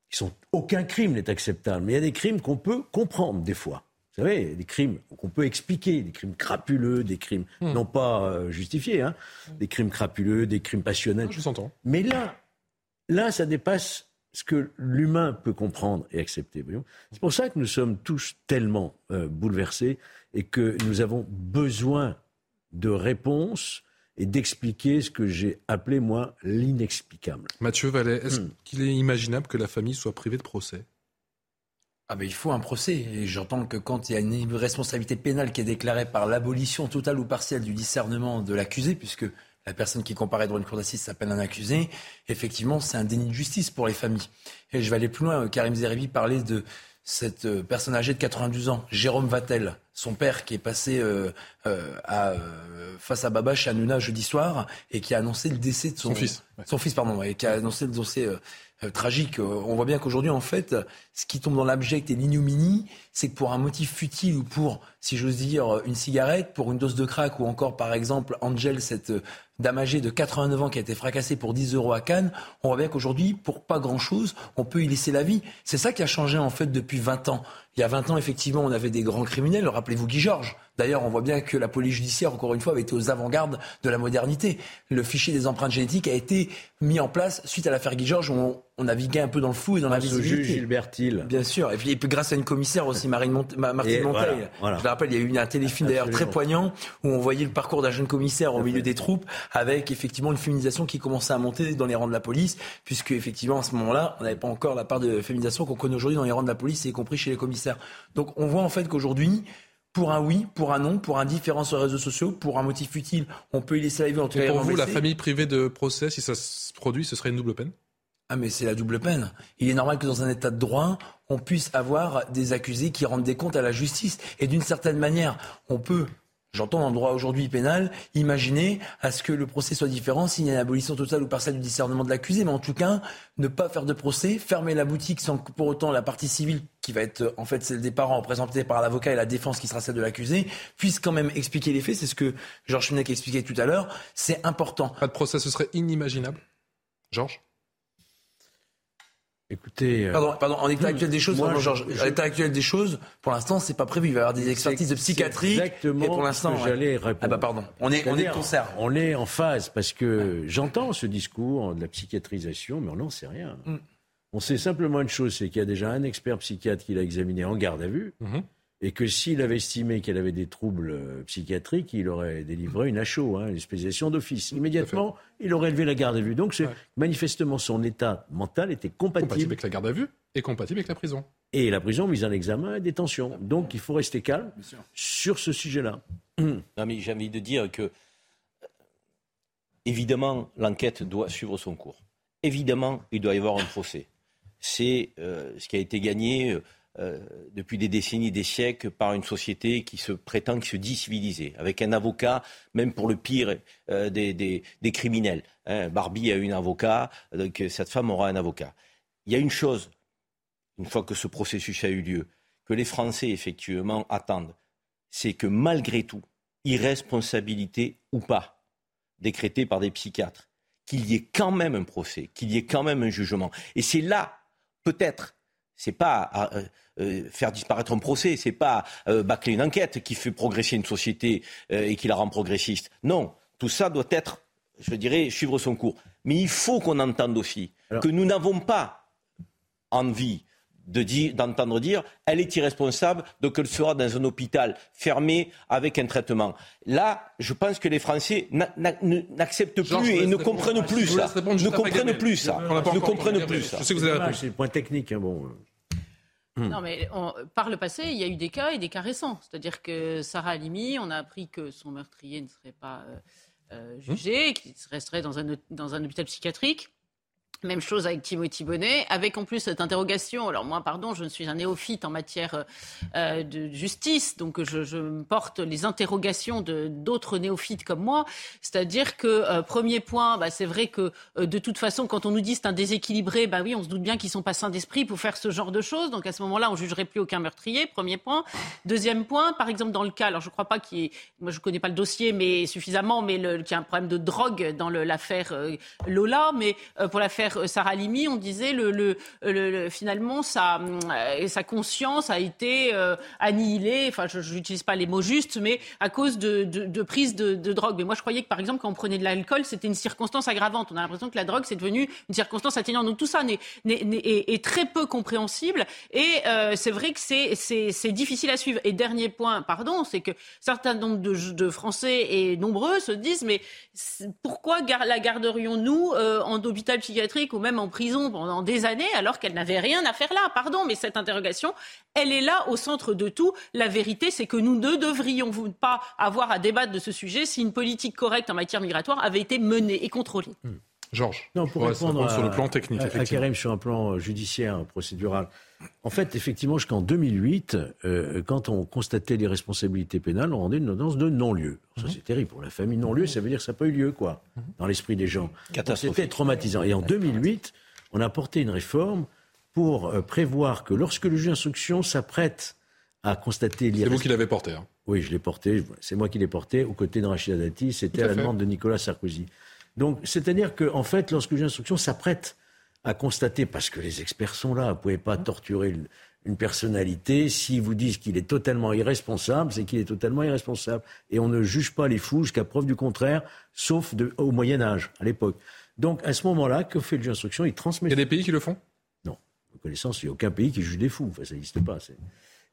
qui sont aucun crime n'est acceptable, mais il y a des crimes qu'on peut comprendre des fois. Vous savez, des crimes qu'on peut expliquer, des crimes crapuleux, des crimes hmm. non pas euh, justifiés, hein, des crimes crapuleux, des crimes passionnels. Je vous entends. Mais là, là, ça dépasse ce que l'humain peut comprendre et accepter. C'est pour ça que nous sommes tous tellement euh, bouleversés et que nous avons besoin de réponses et d'expliquer ce que j'ai appelé, moi, l'inexplicable. Mathieu Vallet, est-ce hmm. qu'il est imaginable que la famille soit privée de procès? Ah ben, il faut un procès. Et j'entends que quand il y a une responsabilité pénale qui est déclarée par l'abolition totale ou partielle du discernement de l'accusé, puisque la personne qui comparaît devant une cour d'assises s'appelle un accusé, effectivement, c'est un déni de justice pour les familles. Et je vais aller plus loin. Karim Zeribi parlait de cette euh, personne âgée de 92 ans, Jérôme Vatel, son père qui est passé euh, euh, à, face à Baba chez Hanouna jeudi soir et qui a annoncé le décès de son, fils. Son fils, pardon, et qui a annoncé le décès tragique. On voit bien qu'aujourd'hui, en fait, ce qui tombe dans l'abject et l'ignominie, c'est que pour un motif futile ou pour, si j'ose dire, une cigarette, pour une dose de crack ou encore, par exemple, Angel, cette dame de 89 ans qui a été fracassée pour 10 euros à Cannes, on voit bien qu'aujourd'hui, pour pas grand-chose, on peut y laisser la vie. C'est ça qui a changé en fait depuis 20 ans. Il y a 20 ans, effectivement, on avait des grands criminels. Rappelez-vous Guy Georges. D'ailleurs, on voit bien que la police judiciaire, encore une fois, avait été aux avant-gardes de la modernité. Le fichier des empreintes génétiques a été mis en place suite à l'affaire Guy Georges. On, on naviguait un peu dans le flou et dans la visibilité. juge Gilbert Thiel. Bien sûr. Et puis, grâce à une commissaire aussi, Marine Mont Martine Monteil. Je le rappelle, il y a eu un téléfilm d'ailleurs très poignant où on voyait le parcours d'un jeune commissaire au milieu des troupes avec effectivement une féminisation qui commençait à monter dans les rangs de la police puisque effectivement à ce moment-là, on n'avait pas encore la part de féminisation qu'on connaît aujourd'hui dans les rangs de la police y compris chez les commissaires. Donc on voit en fait qu'aujourd'hui, pour un oui, pour un non, pour un différent sur les réseaux sociaux, pour un motif utile, on peut y laisser la vie en tout cas. Pour vous, la famille privée de procès, si ça se produit, ce serait une double peine? Ah mais c'est la double peine. Il est normal que dans un état de droit, on puisse avoir des accusés qui rendent des comptes à la justice. Et d'une certaine manière, on peut J'entends le droit aujourd'hui pénal, imaginer à ce que le procès soit différent s'il y a une abolition totale ou partielle du discernement de l'accusé, mais en tout cas, ne pas faire de procès, fermer la boutique sans que pour autant la partie civile, qui va être en fait celle des parents représentée par l'avocat et la défense qui sera celle de l'accusé, puisse quand même expliquer les faits. C'est ce que Georges Fenech expliquait tout à l'heure. C'est important. Pas de procès, ce serait inimaginable Georges? Écoutez. Euh, pardon, pardon, en état actuel des choses, moi, Georges, en état actuel des choses, pour l'instant, c'est pas prévu. Il va y avoir des expertises de psychiatrie. Exactement. Et pour l'instant, j'allais répondre. Ah bah pardon. On est, on est concert. On est en phase parce que j'entends ce discours de la psychiatrisation, mais on n'en sait rien. Mm. On sait simplement une chose, c'est qu'il y a déjà un expert psychiatre qui l'a examiné en garde à vue. Mm-hmm et que s'il avait estimé qu'elle avait des troubles euh, psychiatriques, il aurait délivré une HO, hein, une spécialisation d'office. Immédiatement, il aurait élevé la garde à vue. Donc, manifestement, son état mental était compatible. compatible. avec la garde à vue et compatible avec la prison. Et la prison mise en examen et détention. Donc, il faut rester calme sur ce sujet-là. Non, mais j'ai envie de dire que, euh, évidemment, l'enquête doit suivre son cours. Évidemment, il doit y avoir un procès. C'est euh, ce qui a été gagné. Euh, depuis des décennies, des siècles, par une société qui se prétend, qui se dit civilisée, avec un avocat, même pour le pire euh, des, criminels. Hein. Barbie a eu un avocat, donc cette femme aura un avocat. Il y a une chose, une fois que ce processus a eu lieu, que les Français effectivement attendent, c'est que malgré tout, irresponsabilité ou pas, décrétée par des psychiatres, qu'il y ait quand même un procès, qu'il y ait quand même un jugement. Et c'est là, peut-être, c'est pas euh, euh, faire disparaître un procès, c'est pas euh, bâcler une enquête qui fait progresser une société et qui la rend progressiste. Non, tout ça doit être, je dirais, suivre son cours. Mais il faut qu'on entende aussi que nous n'avons pas envie d'entendre dire, elle est irresponsable, donc elle sera dans un hôpital fermé avec un traitement. Là, je pense que les Français n'acceptent plus et ne comprennent plus ça. Ne comprennent plus ça. Ne comprennent plus ça. Je sais que vous avez C'est point technique. Hein, bon. Hmm. Non, mais par le passé, il y a eu des cas et des cas récents. C'est-à-dire que Sarah Halimi, on a appris que son meurtrier ne serait pas euh, euh, jugé, qu'il resterait dans un, dans un hôpital psychiatrique. Même chose avec Timothy Bonnet, avec en plus cette interrogation. Alors moi, pardon, je suis un néophyte en matière euh, de justice, donc je, porte les interrogations de d'autres néophytes comme moi. C'est-à-dire que euh, premier point, bah, c'est vrai que euh, de toute façon, quand on nous dit c'est un déséquilibré, bah oui, on se doute bien qu'ils sont pas sains d'esprit pour faire ce genre de choses. Donc à ce moment-là, on jugerait plus aucun meurtrier. Premier point. Deuxième point, par exemple dans le cas, alors je crois pas qu'il ait, moi je connais pas le dossier, mais suffisamment, mais qu'il y a un problème de drogue dans l'affaire Lola, mais pour l'affaire euh, Sarah Limi, on disait le, finalement sa, euh, sa conscience a été euh, annihilée. Enfin, je n'utilise pas les mots justes, mais à cause de, prise de, drogue. Mais moi, je croyais que par exemple, quand on prenait de l'alcool, c'était une circonstance aggravante. On a l'impression que la drogue, c'est devenu une circonstance atténuante. Donc tout ça est, très peu compréhensible. Et c'est vrai que c'est difficile à suivre. Et dernier point, pardon, c'est que certains nombre de, Français et nombreux se disent mais pourquoi la garderions-nous en hôpital psychiatrique? Ou même en prison pendant des années alors qu'elle n'avait rien à faire là. Pardon, mais cette interrogation, elle est là au centre de tout. La vérité, c'est que nous ne devrions pas avoir à débattre de ce sujet si une politique correcte en matière migratoire avait été menée et contrôlée. Georges, non, pour répondre sur le plan technique, à, Karim sur un plan euh, judiciaire, procédural. En fait, effectivement, jusqu'en 2008, euh, quand on constatait les responsabilités pénales, on rendait une ordonnance de non-lieu. Ça, mhm. c'est terrible. Pour la famille, non-lieu, ça veut dire que ça n'a pas eu lieu, quoi, mhm. dans l'esprit des gens. C'était traumatisant. Et en 2008, on a porté une réforme pour euh, prévoir que lorsque le juge d'instruction s'apprête à constater C'est vous qui l'avez porté. Hein. Oui, je l'ai porté. C'est moi qui l'ai porté aux côtés de Rachida Dati. C'était à la demande de Nicolas Sarkozy. Donc, c'est-à-dire qu'en en fait, lorsque le juge d'instruction s'apprête à constater, parce que les experts sont là, vous ne pouvez pas torturer une, personnalité, s'ils vous disent qu'il est totalement irresponsable, c'est qu'il est totalement irresponsable. Et on ne juge pas les fous jusqu'à preuve du contraire, sauf au Moyen Âge, à l'époque. Donc, à ce moment-là, que fait le juge d'instruction? Il transmet... Il y a des pays qui le font? Non. De connaissance, il n'y a aucun pays qui juge des fous. Enfin, ça n'existe pas.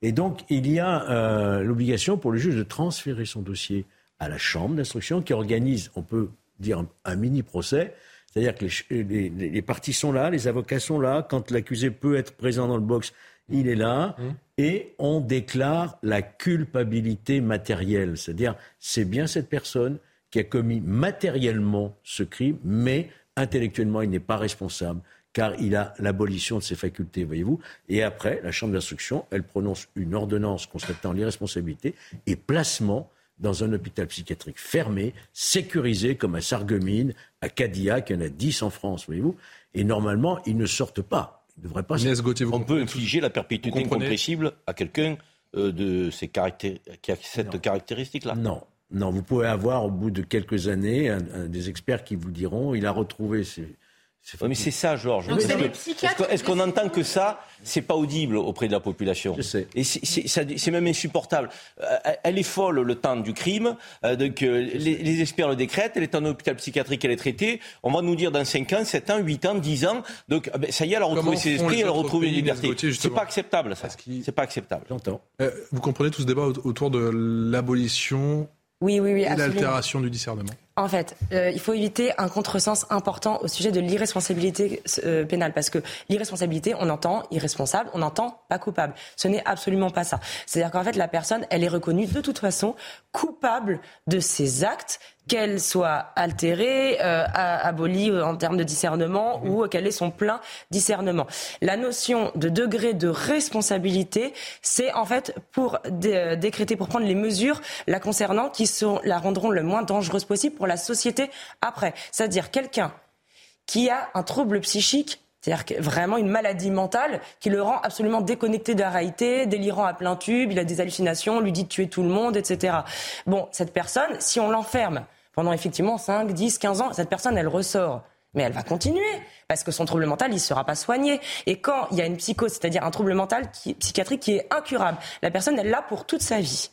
Et donc, il y a euh, l'obligation pour le juge de transférer son dossier à la chambre d'instruction qui organise, on peut dire un, mini-procès. C'est-à-dire que les, parties sont là, les avocats sont là. Quand l'accusé peut être présent dans le box, il est là. Mmh. Et on déclare la culpabilité matérielle. C'est-à-dire, c'est bien cette personne qui a commis matériellement ce crime, mais intellectuellement, il n'est pas responsable car il a l'abolition de ses facultés, voyez-vous. Et après, la Chambre d'instruction, elle prononce une ordonnance constatant l'irresponsabilité et placement dans un hôpital psychiatrique fermé, sécurisé, comme à Sarreguemines, à Cadillac, il y en a 10 en France, voyez-vous. Et normalement, ils ne sortent pas. Ils devraient pas Gauthier, On peut infliger la perpétuité incompressible à quelqu'un euh, de ces qui a cette caractéristique-là Non. Non, vous pouvez avoir au bout de quelques années des experts qui vous diront il a retrouvé ses, mais c'est ça, Georges. Est-ce qu'on entend que ça C'est pas audible auprès de la population. Je sais. Et c'est même insupportable. Euh, elle est folle le temps du crime. Euh, donc euh, les, experts le décrètent. Elle est en hôpital psychiatrique. Elle est traitée. On va nous dire dans 5 ans, 7 ans, 8 ans, 10 ans. Donc ah ben, ça y est, elle a retrouvé ses esprits, elle a retrouvé une liberté. C'est pas acceptable, ça. C'est pas acceptable. J'entends. vous comprenez tout ce débat autour de l'abolition oui, oui, oui, et l'altération du discernement? En fait, euh, il faut éviter un contresens important au sujet de l'irresponsabilité euh, pénale, parce que l'irresponsabilité, on entend irresponsable, on entend pas coupable. Ce n'est absolument pas ça. C'est-à-dire qu'en fait, la personne, elle est reconnue de toute façon coupable de ses actes, qu'elle soit altérée, euh, abolie euh, en termes de discernement mmh. ou qu'elle ait son plein discernement. La notion de degré de responsabilité, c'est en fait pour décréter, pour prendre les mesures la concernant qui sont, la rendront le moins dangereuse possible pour la société après. C'est-à-dire quelqu'un qui a un trouble psychique c'est-à-dire vraiment une maladie mentale qui le rend absolument déconnecté de la réalité, délirant à plein tube, il a des hallucinations, lui dit de tuer tout le monde, etc. Bon, cette personne, si on l'enferme pendant effectivement 5, 10, 15 ans, cette personne, elle ressort. Mais elle va continuer, parce que son trouble mental, il ne sera pas soigné. Et quand il y a une psychose, c'est-à-dire un trouble mental qui, psychiatrique qui est incurable, la personne, elle l'a pour toute sa vie.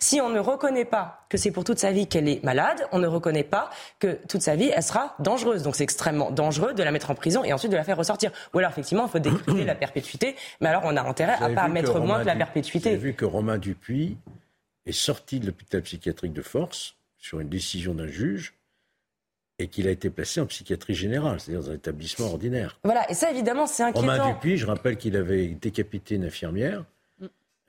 Si on ne reconnaît pas que c'est pour toute sa vie qu'elle est malade, on ne reconnaît pas que toute sa vie, elle sera dangereuse. Donc c'est extrêmement dangereux de la mettre en prison et ensuite de la faire ressortir. Ou alors effectivement, il faut décréter la perpétuité, mais alors on a intérêt à pas mettre moins que la perpétuité. J'ai vu que Romain Dupuis est sorti de l'hôpital psychiatrique de force sur une décision d'un juge et qu'il a été placé en psychiatrie générale, c'est-à-dire dans un établissement ordinaire. Voilà, et ça évidemment c'est inquiétant. Romain Dupuis, je rappelle qu'il avait décapité une infirmière,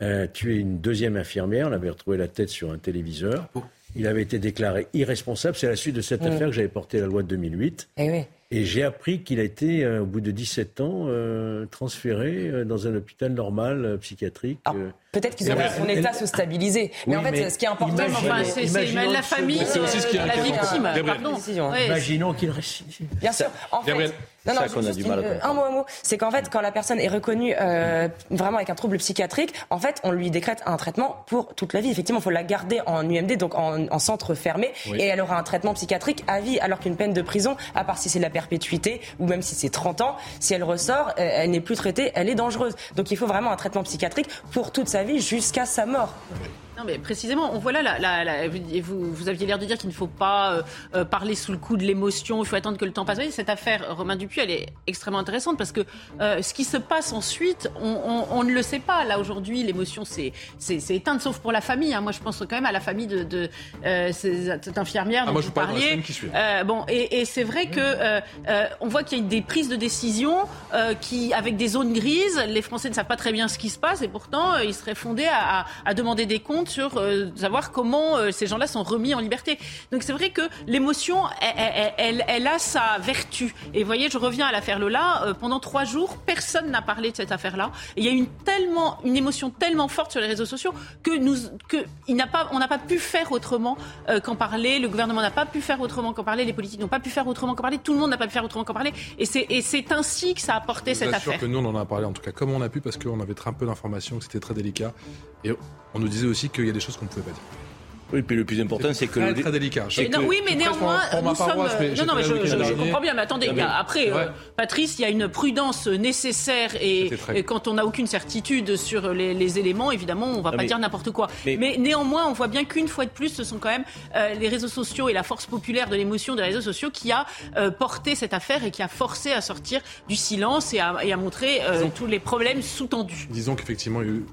euh, tué une deuxième infirmière, on avait retrouvé la tête sur un téléviseur. Oh. Il avait été déclaré irresponsable. C'est à la suite de cette mm. affaire que j'avais porté la loi de 2008. Et, oui. et j'ai appris qu'il a été, euh, au bout de 17 ans, euh, transféré dans un hôpital normal psychiatrique. Peut-être qu'ils auraient son état se stabiliser. Mais en fait, ce qui est important, c'est la famille, la victime. Pardon. Imaginons qu'il récidive. Bien sûr. En fait, non, non, juste un mot, un mot. C'est qu'en fait, quand la personne est reconnue euh, vraiment avec un trouble psychiatrique, en fait, on lui décrète un traitement pour toute la vie. Effectivement, il faut la garder en UMD, donc en, en centre fermé, et elle aura un traitement psychiatrique à vie, alors qu'une peine de prison, à part si c'est la perpétuité, ou même si c'est 30 ans, si elle ressort, euh, elle n'est plus traitée, elle est dangereuse. Donc il faut vraiment un traitement psychiatrique pour toute sa vie jusqu'à sa mort. Non, mais précisément, on voit là, la, vous, vous, aviez l'air de dire qu'il ne faut pas euh, euh, parler sous le coup de l'émotion, il faut attendre que le temps passe. Cette affaire, Romain Dupuis, elle est extrêmement intéressante parce que euh, ce qui se passe ensuite, on, ne le sait pas. Là, aujourd'hui, l'émotion, c'est éteinte, sauf pour la famille. Hein. Moi, je pense quand même à la famille de, de cette infirmière ah, dont vous parliez. bon, et, et c'est vrai que on voit qu'il y a des prises de décision qui, avec des zones grises, les Français ne savent pas très bien ce qui se passe et pourtant, ils seraient fondés à, à demander des comptes sur euh, savoir comment euh, ces gens-là sont remis en liberté. Donc c'est vrai que l'émotion, elle, elle, a sa vertu. Et vous voyez, je reviens à l'affaire Lola. Euh, pendant trois jours, personne n'a parlé de cette affaire-là. Il y a une tellement, une émotion tellement forte sur les réseaux sociaux que nous, que il n'a pas, on n'a pas pu faire autrement qu'en parler. Le gouvernement n'a pas pu faire autrement qu'en parler. Les politiques n'ont pas pu faire autrement qu'en parler. Tout le monde n'a pas pu faire autrement qu'en parler. Et c'est, ainsi que ça a porté cette affaire. que nous on en a parlé en tout cas comme on a pu parce qu'on avait très peu d'informations, que c'était très délicat. Et on nous disait aussi qu'il y a des choses qu'on ne pouvait pas dire. Oui, puis le plus important, c'est que. Très, très délicat. oui, mais néanmoins, nous sommes. non, non, mais je, comprends bien, mais attendez, après, euh, Patrice, il y a une prudence nécessaire et, quand on n'a aucune certitude sur les, éléments, évidemment, on ne va pas dire n'importe quoi. Mais... néanmoins, on voit bien qu'une fois de plus, ce sont quand même euh, les réseaux sociaux et la force populaire de l'émotion des réseaux sociaux qui a euh, porté cette affaire et qui a forcé à sortir du silence et à, et à montrer tous les problèmes sous-tendus. Disons qu'effectivement, il y a eu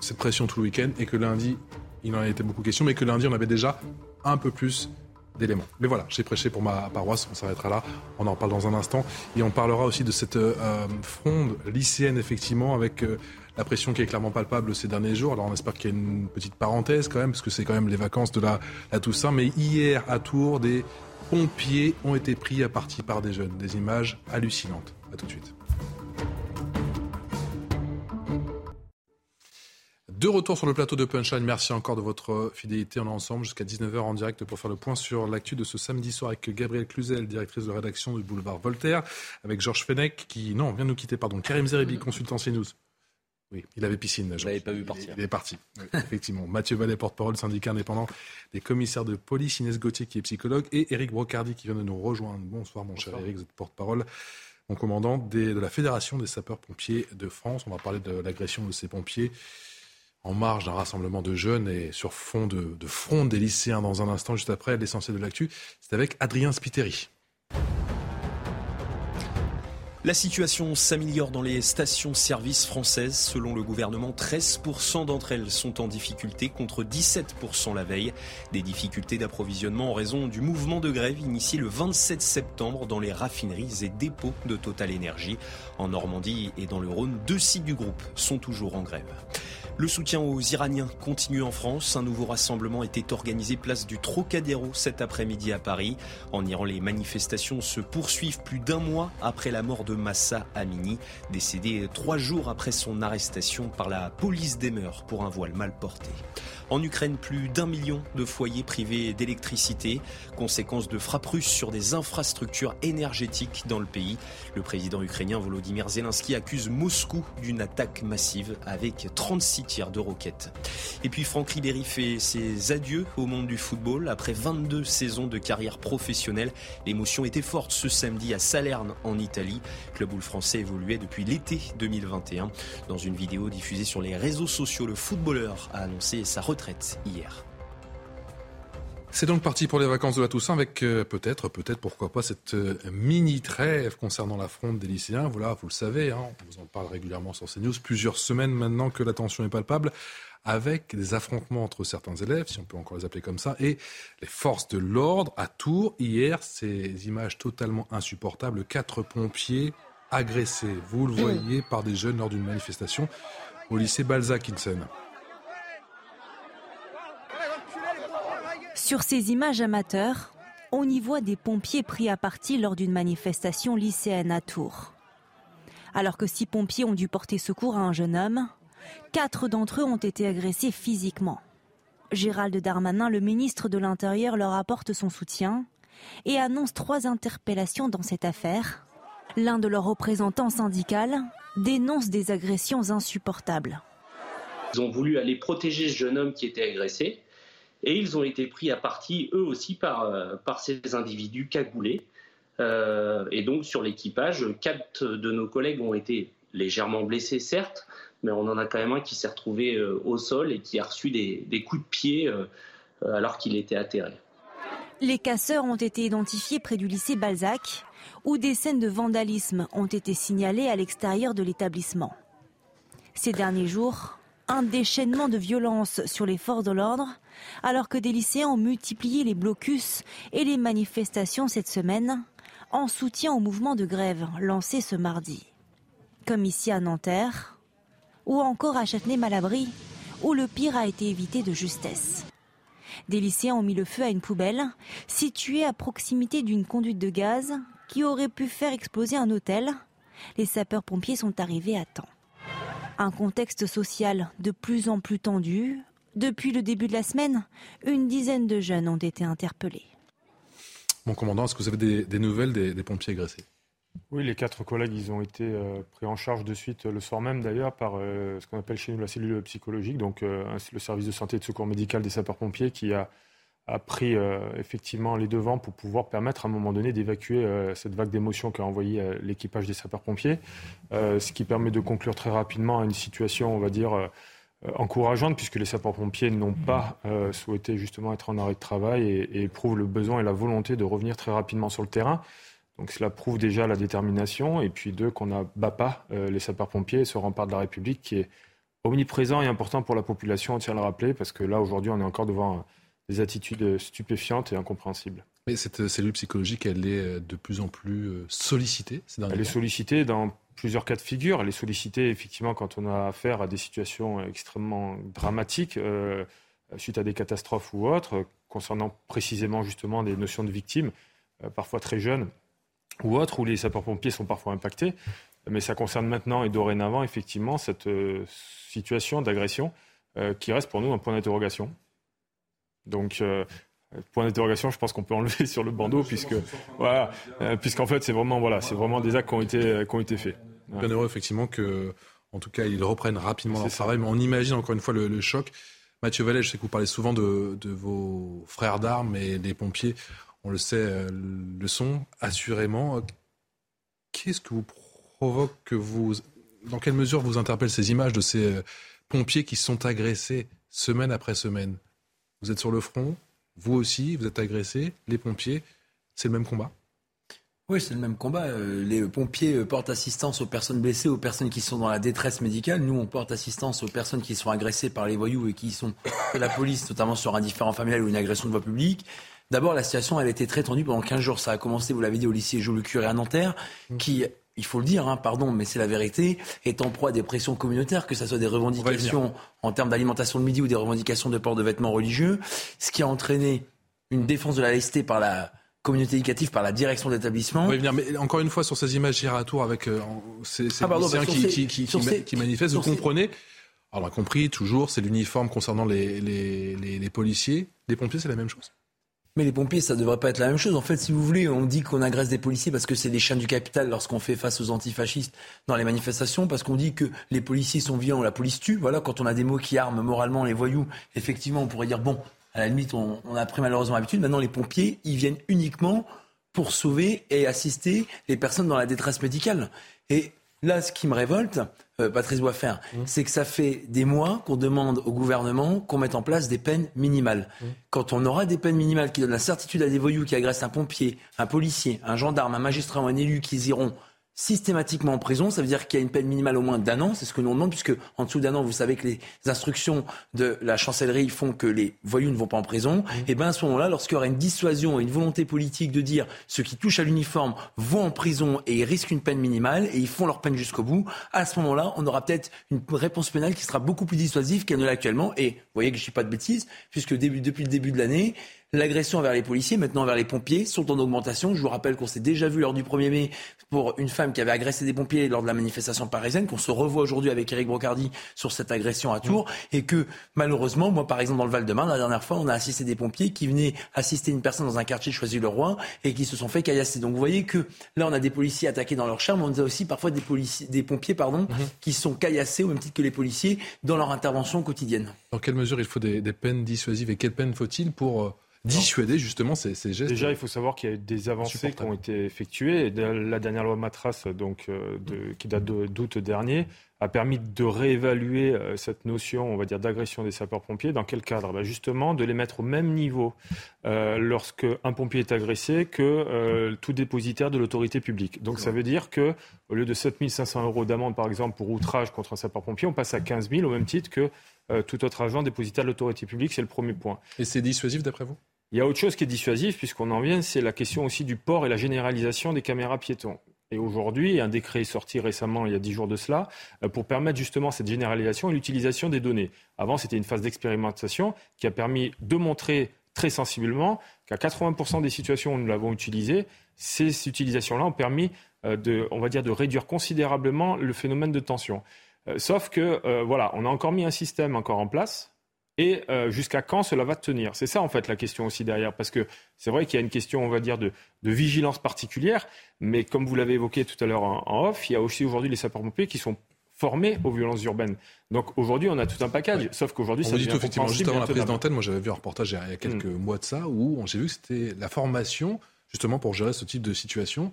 cette pression tout le week-end et que lundi, il en a été beaucoup question, mais que lundi, on avait déjà un peu plus d'éléments. Mais voilà, j'ai prêché pour ma paroisse, on s'arrêtera là, on en parle dans un instant. Et on parlera aussi de cette euh, fronde lycéenne, effectivement, avec euh, la pression qui est clairement palpable ces derniers jours. Alors on espère qu'il y a une petite parenthèse quand même, parce que c'est quand même les vacances de la, la Toussaint. Mais hier, à Tours, des pompiers ont été pris à partie par des jeunes. Des images hallucinantes. À tout de suite. De retour sur le plateau de Punchline, merci encore de votre fidélité. On est ensemble jusqu'à 19h en direct pour faire le point sur l'actu de ce samedi soir avec Gabrielle Cluzel, directrice de rédaction du boulevard Voltaire, avec Georges Fenech qui, non, vient de nous quitter, pardon, Karim Zeribi, consultant CNews. Oui, il avait piscine. Je l'avais pas vu partir. Il est parti, effectivement. Mathieu Vallet, porte-parole syndicat indépendant des commissaires de police, Inès Gauthier qui est psychologue et Éric Brocardi qui vient de nous rejoindre. Bonsoir mon cher Éric, vous êtes porte-parole, mon commandant de la Fédération des sapeurs-pompiers de France. On va parler de l'agression de ces pompiers en marge d'un rassemblement de jeunes et sur fond de, de front des lycéens dans un instant, juste après l'essentiel de l'actu. C'est avec Adrien Spiteri. La situation s'améliore dans les stations-service françaises. Selon le gouvernement, 13% d'entre elles sont en difficulté contre 17% la veille. Des difficultés d'approvisionnement en raison du mouvement de grève initié le 27 septembre dans les raffineries et dépôts de Total Énergie. En Normandie et dans le Rhône, deux sites du groupe sont toujours en grève. Le soutien aux Iraniens continue en France. Un nouveau rassemblement était organisé place du Trocadéro cet après-midi à Paris. En Iran, les manifestations se poursuivent plus d'un mois après la mort de Massa Amini, décédé trois jours après son arrestation par la police des mœurs pour un voile mal porté. En Ukraine, plus d'un million de foyers privés d'électricité, conséquence de frappes russes sur des infrastructures énergétiques dans le pays. Le président ukrainien Volodymyr Zelensky accuse Moscou d'une attaque massive avec 36 tirs de roquettes. Et puis Franck Ribéry fait ses adieux au monde du football après 22 saisons de carrière professionnelle. L'émotion était forte ce samedi à Salerne en Italie. Club où le français évoluait depuis l'été 2021. Dans une vidéo diffusée sur les réseaux sociaux, le footballeur a annoncé sa retraite hier. C'est donc parti pour les vacances de la Toussaint avec euh, peut-être, peut-être, pourquoi pas, cette euh, mini trêve concernant la fronde des lycéens. Voilà, vous le savez, hein, on vous en parle régulièrement sur CNews. Plusieurs semaines maintenant que la tension est palpable avec des affrontements entre certains élèves, si on peut encore les appeler comme ça, et les forces de l'ordre à Tours. Hier, ces images totalement insupportables, quatre pompiers agressés, vous le voyez, par des jeunes lors d'une manifestation au lycée Balzac-Insen. Sur ces images amateurs, on y voit des pompiers pris à partie lors d'une manifestation lycéenne à Tours. Alors que six pompiers ont dû porter secours à un jeune homme, quatre d'entre eux ont été agressés physiquement. Gérald Darmanin, le ministre de l'Intérieur, leur apporte son soutien et annonce trois interpellations dans cette affaire. L'un de leurs représentants syndicaux dénonce des agressions insupportables. Ils ont voulu aller protéger ce jeune homme qui était agressé. Et ils ont été pris à partie, eux aussi, par, euh, par ces individus cagoulés. Euh, et donc, sur l'équipage, quatre de nos collègues ont été légèrement blessés, certes, mais on en a quand même un qui s'est retrouvé euh, au sol et qui a reçu des, des coups de pied alors qu'il était atterré. Les casseurs ont été identifiés près du lycée Balzac, où des scènes de vandalisme ont été signalées à l'extérieur de l'établissement. Ces derniers jours, un déchaînement de violence sur les forces de l'ordre, alors que des lycéens ont multiplié les blocus et les manifestations cette semaine en soutien au mouvement de grève lancé ce mardi. Comme ici à Nanterre, ou encore à Châtenay-Malabry, où le pire a été évité de justesse. Des lycéens ont mis le feu à une poubelle située à proximité d'une conduite de gaz qui aurait pu faire exploser un hôtel. Les sapeurs-pompiers sont arrivés à temps. Un contexte social de plus en plus tendu. Depuis le début de la semaine, une dizaine de jeunes ont été interpellés. Mon commandant, est-ce que vous avez des, nouvelles des, pompiers agressés? Oui, les quatre collègues, ils ont été euh, pris en charge de suite le soir même d'ailleurs par euh, ce qu'on appelle chez nous la cellule psychologique, donc euh, le service de santé et de secours médical des sapeurs-pompiers qui a a pris euh, effectivement les devants pour pouvoir permettre à un moment donné d'évacuer euh, cette vague d'émotions qu'a envoyé euh, l'équipage des sapeurs-pompiers, ce qui permet de conclure très rapidement à une situation, on va dire, encourageante, puisque les sapeurs-pompiers n'ont pas souhaité justement être en arrêt de travail et, éprouvent le besoin et la volonté de revenir très rapidement sur le terrain. Donc cela prouve déjà la détermination, et puis deux, qu'on n'abat pas les sapeurs-pompiers, ce rempart de la République qui est omniprésent et important pour la population, on tient à le rappeler, parce que là, aujourd'hui, on est encore devant des attitudes stupéfiantes et incompréhensibles. Mais cette cellule psychologique, elle est euh, de plus en plus euh, sollicitée Elle est sollicitée dans plusieurs cas de figure. Elle est sollicitée effectivement quand on a affaire à des situations extrêmement dramatiques euh, suite à des catastrophes ou autres, concernant précisément justement des notions de victimes, parfois très jeunes ou autres, où les sapeurs-pompiers sont parfois impactés. Mais ça concerne maintenant et dorénavant effectivement cette situation d'agression qui reste pour nous un point d'interrogation. Donc, euh, point d'interrogation, je pense qu'on peut enlever sur le bandeau, puisque, voilà, euh, puisqu'en fait, c'est vraiment, voilà, c'est vraiment des actes qui ont été, qui ont été faits. Bien heureux, effectivement, que en tout cas, ils reprennent rapidement leur travail. Mais on imagine encore une fois le, choc. Mathieu Vallet, je sais que vous parlez souvent de, vos frères d'armes et des pompiers. On le sait, euh, le sont assurément. Qu'est-ce que vous provoque que vous. Dans quelle mesure vous interpellent ces images de ces pompiers qui sont agressés semaine après semaine? Vous êtes sur le front, vous aussi, vous êtes agressés, les pompiers, c'est le même combat oui, c'est le même combat. Euh, les pompiers euh, portent assistance aux personnes blessées, aux personnes qui sont dans la détresse médicale. Nous, on porte assistance aux personnes qui sont agressées par les voyous et qui sont de la police, notamment sur un différent familial ou une agression de voie publique. D'abord, la situation, elle a été très tendue pendant 15 jours. Ça a commencé, vous l'avez dit, au lycée Jules Le Curé à Nanterre, mmh. qui il faut le dire, hein, pardon, mais c'est la vérité, est en proie à des pressions communautaires, que ce soit des revendications en termes d'alimentation de midi ou des revendications de port de vêtements religieux, ce qui a entraîné une défense de la laïcité par la communauté éducative par la direction d'établissement. Oui, mais encore une fois, sur ces images giratoires avec euh, ces, ces ah, qui, qui, qui, manifestent, vous comprenez? Alors, on a compris, toujours, c'est l'uniforme concernant les, les, les, policiers. Les pompiers, c'est la même chose? Mais les pompiers, ça devrait pas être la même chose. En fait, si vous voulez, on dit qu'on agresse des policiers parce que c'est des chiens du capital lorsqu'on fait face aux antifascistes dans les manifestations, parce qu'on dit que les policiers sont violents, la police tue. Voilà, quand on a des mots qui arment moralement les voyous, effectivement, on pourrait dire bon, à la limite, on, a pris malheureusement l'habitude. Maintenant, les pompiers, ils viennent uniquement pour sauver et assister les personnes dans la détresse médicale. Et là, ce qui me révolte, Patrice Boisfer, mmh. c'est que ça fait des mois qu'on demande au gouvernement qu'on mette en place des peines minimales. Mmh. Quand on aura des peines minimales qui donnent la certitude à des voyous qui agressent un pompier, un policier, un gendarme, un magistrat ou un élu qui iront systématiquement en prison. Ça veut dire qu'il y a une peine minimale au moins d'un an. C'est ce que nous demande, puisque en dessous d'un an, vous savez que les instructions de la chancellerie font que les voyous ne vont pas en prison. Et bien à ce moment-là, lorsqu'il y aura une dissuasion et une volonté politique de dire ceux qui touchent à l'uniforme vont en prison et ils risquent une peine minimale et ils font leur peine jusqu'au bout, à ce moment-là, on aura peut-être une réponse pénale qui sera beaucoup plus dissuasive qu'elle ne l'est actuellement. Et vous voyez que je ne dis pas de bêtises, puisque depuis le début de l'année, L'agression envers les policiers, maintenant envers les pompiers, sont en augmentation. Je vous rappelle qu'on s'est déjà vu lors du 1er mai pour une femme qui avait agressé des pompiers lors de la manifestation parisienne, qu'on se revoit aujourd'hui avec Eric Brocardi sur cette agression à Tours, mm. et que malheureusement, moi par exemple dans le Val-de-Marne, la dernière fois, on a assisté des pompiers qui venaient assister une personne dans un quartier Choisy-le-Roi et qui se sont fait caillasser. Donc vous voyez que là, on a des policiers attaqués dans leur charme, on a aussi parfois des, policiers, des pompiers pardon, mm-hmm. qui sont caillassés au même titre que les policiers dans leur intervention quotidienne. Dans quelle mesure il faut des, des peines dissuasives et quelles peines faut-il pour euh, dissuader justement ces, gestes Déjà, il faut savoir qu'il y a des avancées qui ont été effectuées. La dernière loi Matras, donc, euh, de, qui date d'août dernier, a permis de réévaluer euh, cette notion, on va dire, d'agression des sapeurs-pompiers. Dans quel cadre? Ben Justement, de les mettre au même niveau euh, lorsque un pompier est agressé que euh, tout dépositaire de l'autorité publique. Donc ça veut dire que au lieu de 7 500 euros d'amende, par exemple, pour outrage contre un sapeur-pompier, on passe à 15 000 au même titre que tout autre agent dépositaire de l'autorité publique. C'est le premier point. Et c'est dissuasif d'après vous? Il y a autre chose qui est dissuasif, puisqu'on en vient, c'est la question aussi du port et la généralisation des caméras piétons. Et aujourd'hui, un décret est sorti récemment, il y a dix jours de cela, euh, pour permettre justement cette généralisation et l'utilisation des données. Avant, c'était une phase d'expérimentation qui a permis de montrer très sensiblement qu'à 80% des situations où nous l'avons utilisé, ces utilisations-là ont permis euh, de, on va dire, de réduire considérablement le phénomène de tension. Euh, sauf que, voilà, on a encore mis un système encore en place et euh, jusqu'à quand cela va tenir? C'est ça en fait la question aussi derrière, parce que c'est vrai qu'il y a une question, on va dire, de, vigilance particulière, mais comme vous l'avez évoqué tout à l'heure en, off, il y a aussi aujourd'hui les sapeurs-pompiers qui sont formés aux violences urbaines. Donc aujourd'hui, on a tout un package, sauf qu'aujourd'hui, ça devient dit effectivement juste avant la prise d'antenne, moi j'avais vu un reportage il y a quelques mm. mois de ça où j'ai vu que c'était la formation justement pour gérer ce type de situation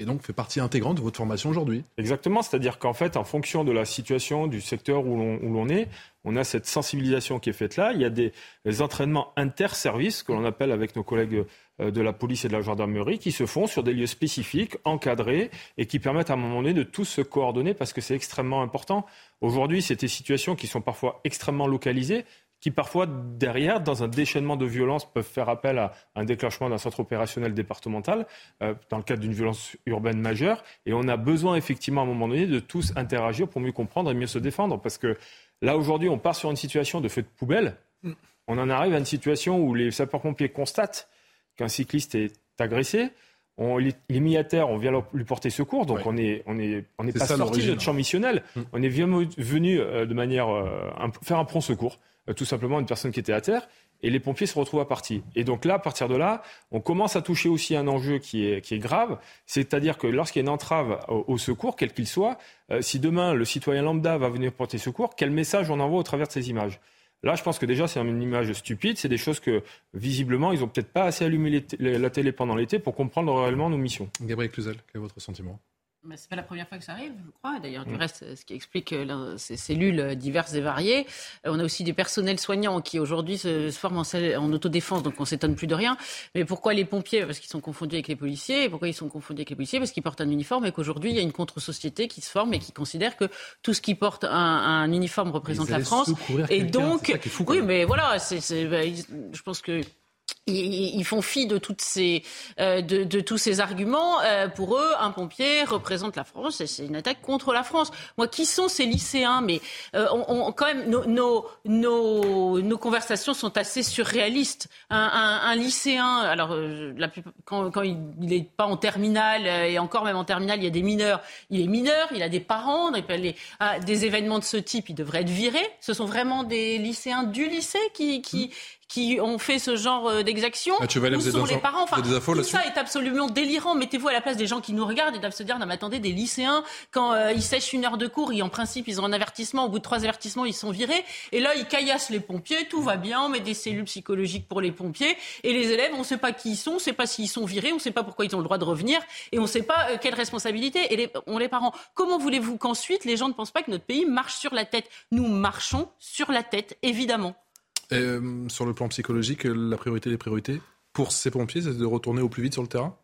et donc fait partie intégrante de votre formation aujourd'hui. Exactement, c'est-à-dire qu'en fait, en fonction de la situation, du secteur où l'on est, on a cette sensibilisation qui est faite là. Il y a des, entraînements inter-services que l'on appelle avec nos collègues euh, de la police et de la gendarmerie qui se font sur des lieux spécifiques, encadrés et qui permettent à un moment donné de tous se coordonner parce que c'est extrêmement important. Aujourd'hui, c'est des situations qui sont parfois extrêmement localisées, qui parfois, derrière, dans un déchaînement de violence, peuvent faire appel à un déclenchement d'un centre opérationnel départemental euh, dans le cadre d'une violence urbaine majeure. Et on a besoin, effectivement, à un moment donné, de tous interagir pour mieux comprendre et mieux se défendre. Parce que là, aujourd'hui, on part sur une situation de feu de poubelle. On en arrive à une situation où les sapeurs-pompiers constatent qu'un cycliste est agressé. On, il est mis à terre, on vient lui porter secours, donc on est, on est, on n'est pas sorti de notre champ missionnel. Mm. On est venu euh, de manière euh, faire un prompt secours. Euh, tout simplement une personne qui était à terre. et les pompiers se retrouvent à partir. Et donc là, à partir de là, on commence à toucher aussi un enjeu qui est, qui est grave, c'est-à-dire que lorsqu'il y a une entrave au, secours, quel qu'il soit, euh, si demain le citoyen lambda va venir porter secours, quel message on envoie au travers de ces images? Là, je pense que déjà, c'est une image stupide. C'est des choses que, visiblement, ils n'ont peut-être pas assez allumé la télé pendant l'été pour comprendre réellement nos missions. Gabriel Cluzel, quel est votre sentiment? Mais c'est pas la première fois que ça arrive, je crois. D'ailleurs, du mm. reste, ce qui explique euh, ces cellules diverses et variées. Euh, on a aussi des personnels soignants qui aujourd'hui se, forment en, autodéfense, donc on s'étonne plus de rien. Mais pourquoi les pompiers? Parce qu'ils sont confondus avec les policiers. Et pourquoi ils sont confondus avec les policiers? Parce qu'ils portent un uniforme et qu'aujourd'hui, il y a une contre-société qui se forme et qui considère que tout ce qui porte un, uniforme représente la France. Et donc, oui, mais voilà, c'est, bah, je pense que ils font fi de toutes ces, euh, de, de, tous ces arguments. Euh, pour eux, un pompier représente la France et c'est une attaque contre la France. Moi, qui sont ces lycéens? Mais euh, on, quand même, nos, nos, nos, nos, conversations sont assez surréalistes. Un, un, un lycéen, alors la quand, quand il n'est pas en terminale et encore même en terminale, il y a des mineurs. Il est mineur, il a des parents. Les, ah, des événements de ce type, il devrait être viré. Ce sont vraiment des lycéens du lycée qui, qui, qui ont fait ce genre euh, d'exaction ah, Où sont les parents enfin, Tout ça est absolument délirant. Mettez-vous à la place des gens qui nous regardent et doivent se dire, non mais attendez, des lycéens, quand euh, ils sèchent une heure de cours, et en principe, ils ont un avertissement. Au bout de trois avertissements, ils sont virés. Et là, ils caillassent les pompiers, tout va bien, on met des cellules psychologiques pour les pompiers. Et les élèves, on ne sait pas qui ils sont, on ne sait pas s'ils sont virés, on ne sait pas pourquoi ils ont le droit de revenir. Et on ne sait pas euh, quelle responsabilité. Et les, on les parents. Comment voulez-vous qu'ensuite, les gens ne pensent pas que notre pays marche sur la tête? Nous marchons sur la tête, évidemment. Euh, sur le plan psychologique, la priorité des priorités pour ces pompiers, c'est de retourner au plus vite sur le terrain?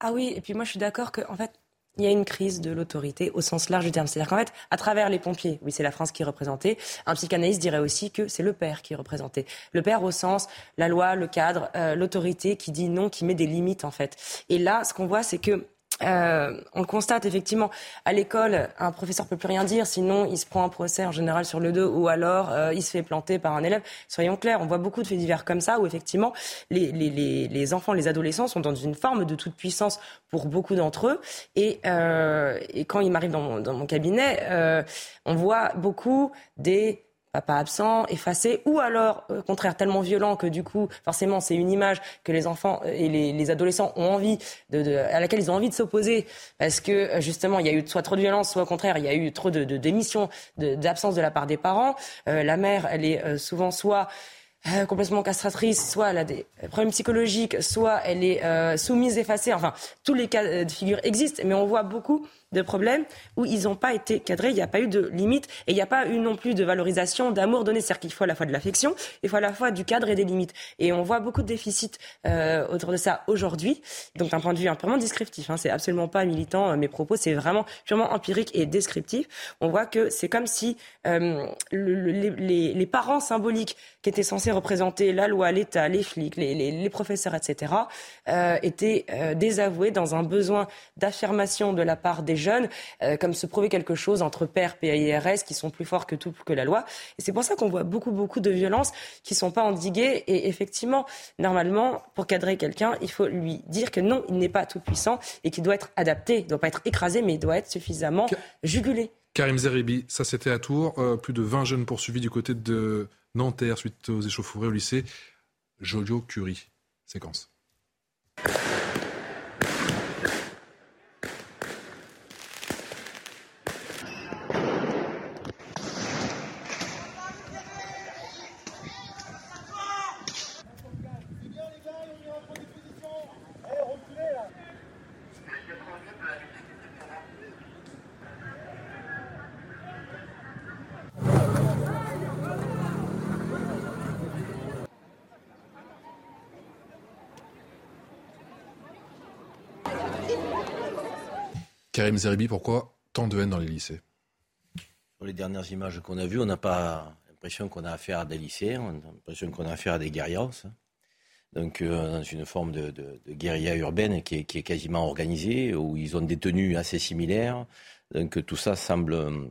Ah oui, et puis moi je suis d'accord qu'en fait, il y a une crise de l'autorité au sens large du terme. C'est-à-dire qu'en fait, à travers les pompiers, oui, c'est la France qui est représentée. Un psychanalyste dirait aussi que c'est le père qui est représenté. Le père au sens, la loi, le cadre, euh, l'autorité qui dit non, qui met des limites en fait. Et là, ce qu'on voit, c'est que euh, on constate effectivement à l'école, un professeur peut plus rien dire, sinon il se prend un procès en général sur le dos, ou alors euh, il se fait planter par un élève. Soyons clairs, on voit beaucoup de faits divers comme ça où effectivement les, les, les, les enfants, les adolescents sont dans une forme de toute puissance pour beaucoup d'entre eux. Et, euh, et quand ils m'arrivent dans mon, dans mon cabinet, euh, on voit beaucoup des papa absent, effacé, ou alors, au contraire, tellement violent que du coup, forcément, c'est une image que les enfants et les, adolescents ont envie de, à laquelle ils ont envie de s'opposer, parce que justement, il y a eu soit trop de violence, soit au contraire, il y a eu trop de, démissions, d'absence de, la part des parents. Euh, la mère, elle est euh, souvent soit euh, complètement castratrice, soit elle a des problèmes psychologiques, soit elle est soumise, effacée. Enfin, tous les cas de figure existent, mais on voit beaucoup de problèmes où ils n'ont pas été cadrés, il n'y a pas eu de limite et il n'y a pas eu non plus de valorisation, d'amour donné. C'est-à-dire qu'il faut à la fois de l'affection, il faut à la fois du cadre et des limites. Et on voit beaucoup de déficits euh, autour de ça aujourd'hui. Donc d'un point de vue purement descriptif, hein, c'est absolument pas militant euh, mes propos, c'est vraiment purement empirique et descriptif. On voit que c'est comme si euh, les, parents symboliques qui étaient censés représenter la loi, l'État, les flics, les, les professeurs, etc., étaient désavoués dans un besoin d'affirmation de la part des jeunes, euh, comme se prouver quelque chose entre pères, PIRS, qui sont plus forts que tout, que la loi. Et c'est pour ça qu'on voit beaucoup, beaucoup de violences qui ne sont pas endiguées. Et effectivement, normalement, pour cadrer quelqu'un, il faut lui dire que non, il n'est pas tout puissant et qu'il doit être adapté. Il ne doit pas être écrasé, mais il doit être suffisamment jugulé. Karim Zeribi, ça c'était à Tours. Euh, plus de 20 jeunes poursuivis du côté de Nanterre suite aux échauffourées au lycée. Jojo Curie. Séquence. Karim Zeribi, pourquoi tant de haine dans les lycées? Sur les dernières images qu'on a vues, on n'a pas l'impression qu'on a affaire à des lycéens, on a l'impression qu'on a affaire à des guerriers. Donc, euh, dans une forme de, guérilla urbaine qui est, quasiment organisée, où ils ont des tenues assez similaires. Donc, tout ça semble euh,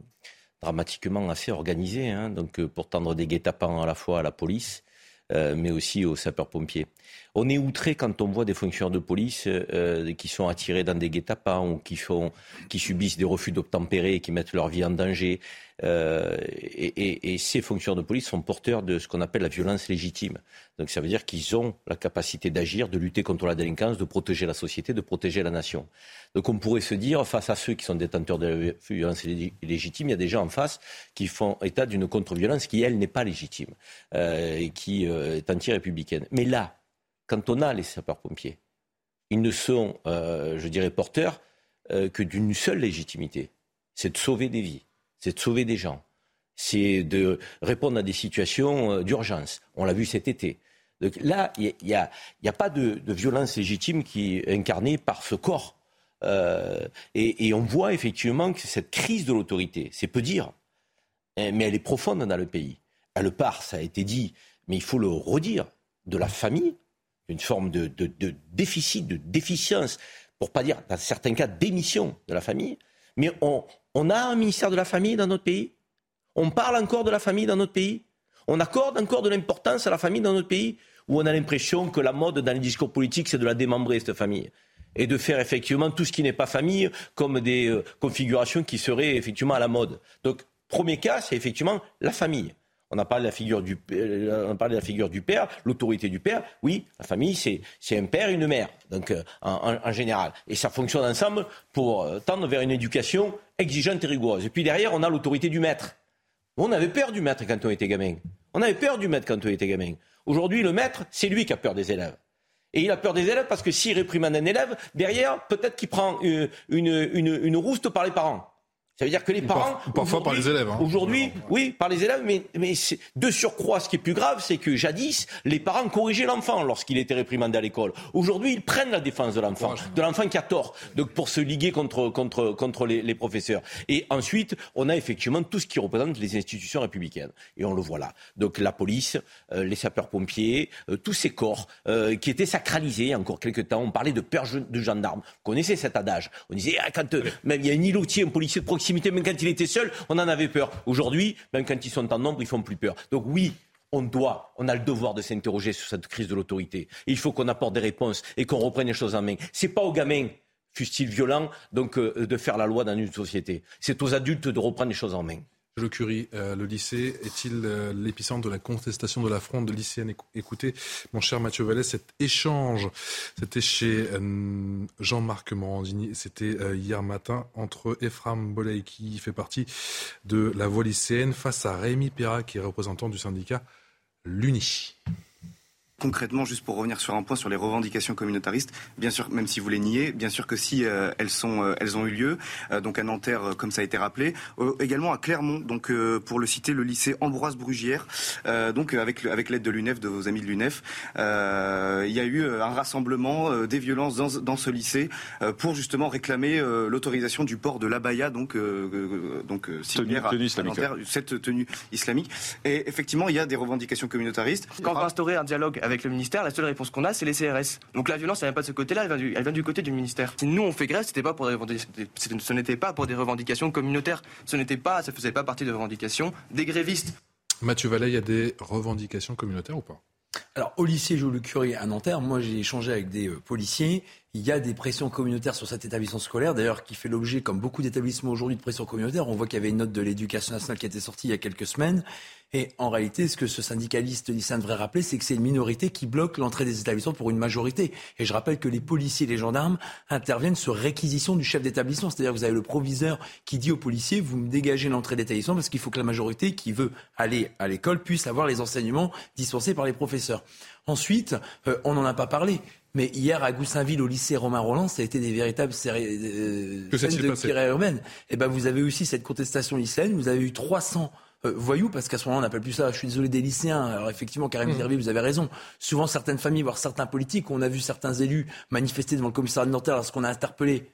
dramatiquement assez organisé. Hein. Donc, euh, pour tendre des guet-apens à la fois à la police, mais aussi aux sapeurs-pompiers. On est outré quand on voit des fonctionnaires de police euh, qui sont attirés dans des guet-apens ou qui, font, qui subissent des refus d'obtempérer et qui mettent leur vie en danger. Euh, et, ces fonctionnaires de police sont porteurs de ce qu'on appelle la violence légitime. Donc ça veut dire qu'ils ont la capacité d'agir, de lutter contre la délinquance, de protéger la société, de protéger la nation. Donc on pourrait se dire, face à ceux qui sont détenteurs de la violence légitime, il y a des gens en face qui font état d'une contre-violence qui, elle, n'est pas légitime euh, et qui euh, est anti-républicaine. Mais là, quand on a les sapeurs-pompiers, ils ne sont, je dirais, porteurs que d'une seule légitimité, c'est de sauver des vies c'est de sauver des gens, c'est de répondre à des situations euh, d'urgence. On l'a vu cet été. Donc là, il n'y a, pas de, violence légitime qui est incarnée par ce corps. Euh, et, on voit effectivement que cette crise de l'autorité, c'est peu dire, hein, mais elle est profonde dans le pays. Elle part, ça a été dit, mais il faut le redire, de la famille, une forme de, déficit, de déficience, pour pas dire dans certains cas d'émission de la famille, mais on, on a un ministère de la famille dans notre pays On parle encore de la famille dans notre pays On accorde encore de l'importance à la famille dans notre pays Ou on a l'impression que la mode dans les discours politiques, c'est de la démembrer, cette famille et de faire effectivement tout ce qui n'est pas famille comme des euh, configurations qui seraient effectivement à la mode. Donc, premier cas, c'est effectivement la famille. On a parlé de la figure du, euh, parlé de la figure du père, l'autorité du père. Oui, la famille, c'est, un père et une mère, donc euh, en, général. Et ça fonctionne ensemble pour euh, tendre vers une éducation exigeante et rigoureuse. Et puis derrière, on a l'autorité du maître. On avait peur du maître quand on était gamin. On avait peur du maître quand on était gamin. Aujourd'hui, le maître, c'est lui qui a peur des élèves. Et il a peur des élèves parce que s'il réprimande un élève, derrière, peut-être qu'il prend une, une, une, une rouste par les parents. Ça veut dire que les parents. Parfois par les élèves. Hein. Aujourd'hui, oui, par les élèves, mais, mais de surcroît, ce qui est plus grave, c'est que jadis, les parents corrigeaient l'enfant lorsqu'il était réprimandé à l'école. Aujourd'hui, ils prennent la défense de l'enfant, de l'enfant qui a tort, donc pour se liguer contre, contre, contre les, les, professeurs. Et ensuite, on a effectivement tout ce qui représente les institutions républicaines. Et on le voit là. Donc la police, euh, les sapeurs-pompiers, euh, tous ces corps euh, qui étaient sacralisés encore quelques temps. On parlait de père de gendarmes. Vous connaissez cet adage. On disait, ah, quand même il y a un îlotier, un policier de proximité, même quand il était seul, on en avait peur. Aujourd'hui, même quand ils sont en nombre, ils font plus peur. Donc oui, on doit, on a le devoir de s'interroger sur cette crise de l'autorité. Il faut qu'on apporte des réponses et qu'on reprenne les choses en main. C'est pas aux gamins, fussent-ils violents, donc euh, de faire la loi dans une société. C'est aux adultes de reprendre les choses en main. Le Curie, euh, le lycée est-il euh, l'épicentre de la contestation de la fronde de lycéennes? Écoutez, mon cher Mathieu Vallès, cet échange, c'était chez euh, Jean-Marc Morandini, c'était hier matin entre Ephraim Boley, qui fait partie de la voie lycéenne, face à Rémi Perra, qui est représentant du syndicat l'UNI concrètement, juste pour revenir sur un point sur les revendications communautaristes, bien sûr, même si vous les niez, bien sûr que si euh, elles sont, euh, elles ont eu lieu, euh, donc à Nanterre, comme ça a été rappelé, également à Clermont, donc pour le citer, le lycée Ambroise Brugière, donc avec avec l'aide de l'UNEF, de vos amis de l'UNEF, il y a eu un rassemblement des violences dans, dans ce lycée pour justement réclamer l'autorisation du port de l'abaya, donc donc similaire à, Nanterre, cette tenue islamique. Et effectivement, il y a des revendications communautaristes. Quand on va instaurer un dialogue avec avec le ministère, la seule réponse qu'on a, c'est les CRS. Donc la violence, elle vient pas de ce côté-là, elle, elle, vient du côté du ministère. Si nous on fait grève, c'était pas pour des ce n'était pas pour des revendications communautaires. Ce n'était pas, ça faisait pas partie des revendications des grévistes. Mathieu Vallet, il y a des revendications communautaires ou pas? Alors, au lycée Jules Le Curie à Nanterre, moi j'ai échangé avec des euh, policiers. Il y a des pressions communautaires sur cet établissement scolaire, d'ailleurs, qui fait l'objet, comme beaucoup d'établissements aujourd'hui, de pressions communautaires. On voit qu'il y avait une note de l'éducation nationale qui a été sortie il y a quelques semaines. Et en réalité, ce que ce syndicaliste lycéen devrait rappeler, c'est que c'est une minorité qui bloque l'entrée des établissements pour une majorité. Et je rappelle que les policiers et les gendarmes interviennent sur réquisition du chef d'établissement. C'est-à-dire vous avez le proviseur qui dit aux policiers, vous me dégagez l'entrée d'établissement parce qu'il faut que la majorité qui veut aller à l'école puisse avoir les enseignements dispensés par les professeurs. Ensuite, euh, on n'en a pas parlé. Mais hier à Goussainville, au lycée Romain Roland, ça a été des véritables euh, scènes de tirée urbaine. Et eh ben vous avez aussi cette contestation lycéenne. Vous avez eu 300 euh, voyous, parce qu'à ce moment-là, on n'appelle plus ça, je suis désolé, des lycéens. Alors effectivement, Karim mmh. vous avez raison. Souvent, certaines familles, voire certains politiques, on a vu certains élus manifester devant le commissariat de Nanterre lorsqu'on a interpellé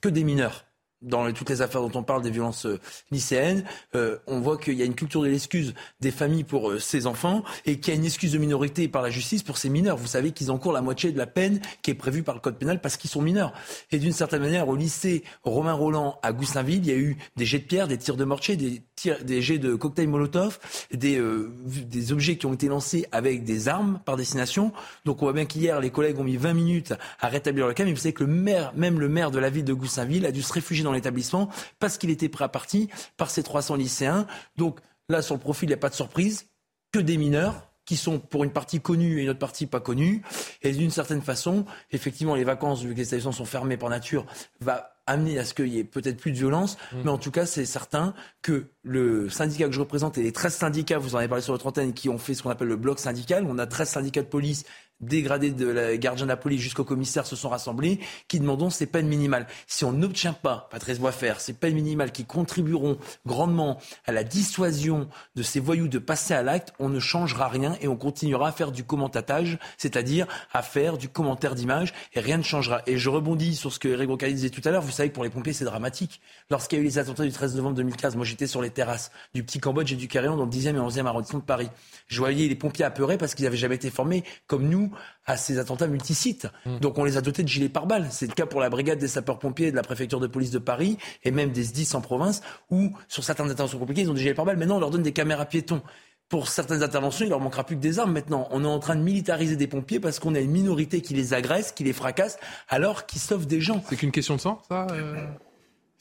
que des mineurs dans toutes les affaires dont on parle des violences euh, lycéennes, euh, on voit qu'il y a une culture de l'excuse des familles pour euh, ces enfants et qu'il y a une excuse de minorité par la justice pour ces mineurs. Vous savez qu'ils encourent la moitié de la peine qui est prévue par le code pénal parce qu'ils sont mineurs. Et d'une certaine manière, au lycée Romain Roland à Goussainville, il y a eu des jets de pierre, des tirs de mortier, des des jets de cocktails Molotov, des, euh, des objets qui ont été lancés avec des armes par destination. Donc on voit bien qu'hier, les collègues ont mis 20 minutes à rétablir le calme. Mais vous savez que le maire, même le maire de la ville de Goussainville, a dû se réfugier dans l'établissement parce qu'il était prêt à partir par ses 300 lycéens. Donc là, sur le profil, il n'y a pas de surprise, que des mineurs qui sont pour une partie connus et une autre partie pas connue. Et d'une certaine façon, effectivement, les vacances, vu que les établissements sont fermés par nature, va amener à ce qu'il y ait peut-être plus de violence. Mmh. Mais en tout cas, c'est certain que le syndicat que je représente et les 13 syndicats, vous en avez parlé sur votre antenne, qui ont fait ce qu'on appelle le bloc syndical, on a 13 syndicats de police dégradés de la gardien de la police jusqu'au commissaire se sont rassemblés, qui demandons ces peines minimales. Si on n'obtient pas, Patrice faire ces peines minimales qui contribueront grandement à la dissuasion de ces voyous de passer à l'acte, on ne changera rien et on continuera à faire du commentatage, c'est-à-dire à faire du commentaire d'image et rien ne changera. Et je rebondis sur ce que Eric Rocali disait tout à l'heure. Vous savez que pour les pompiers, c'est dramatique. Lorsqu'il y a eu les attentats du 13 novembre 2015, moi j'étais sur les terrasses du Petit Cambodge et du Carillon dans le 10e et 11e arrondissement de Paris. Je voyais les pompiers apeurés parce qu'ils n'avaient jamais été formés comme nous à ces attentats multisites. Mmh. Donc on les a dotés de gilets pare-balles. C'est le cas pour la brigade des sapeurs-pompiers de la préfecture de police de Paris et même des SDIS en province où sur certaines interventions compliquées, ils ont des gilets pare-balles. Maintenant, on leur donne des caméras piétons. Pour certaines interventions, il leur manquera plus que des armes maintenant. On est en train de militariser des pompiers parce qu'on a une minorité qui les agresse, qui les fracasse, alors qu'ils sauvent des gens. C'est qu'une question de sang, ça euh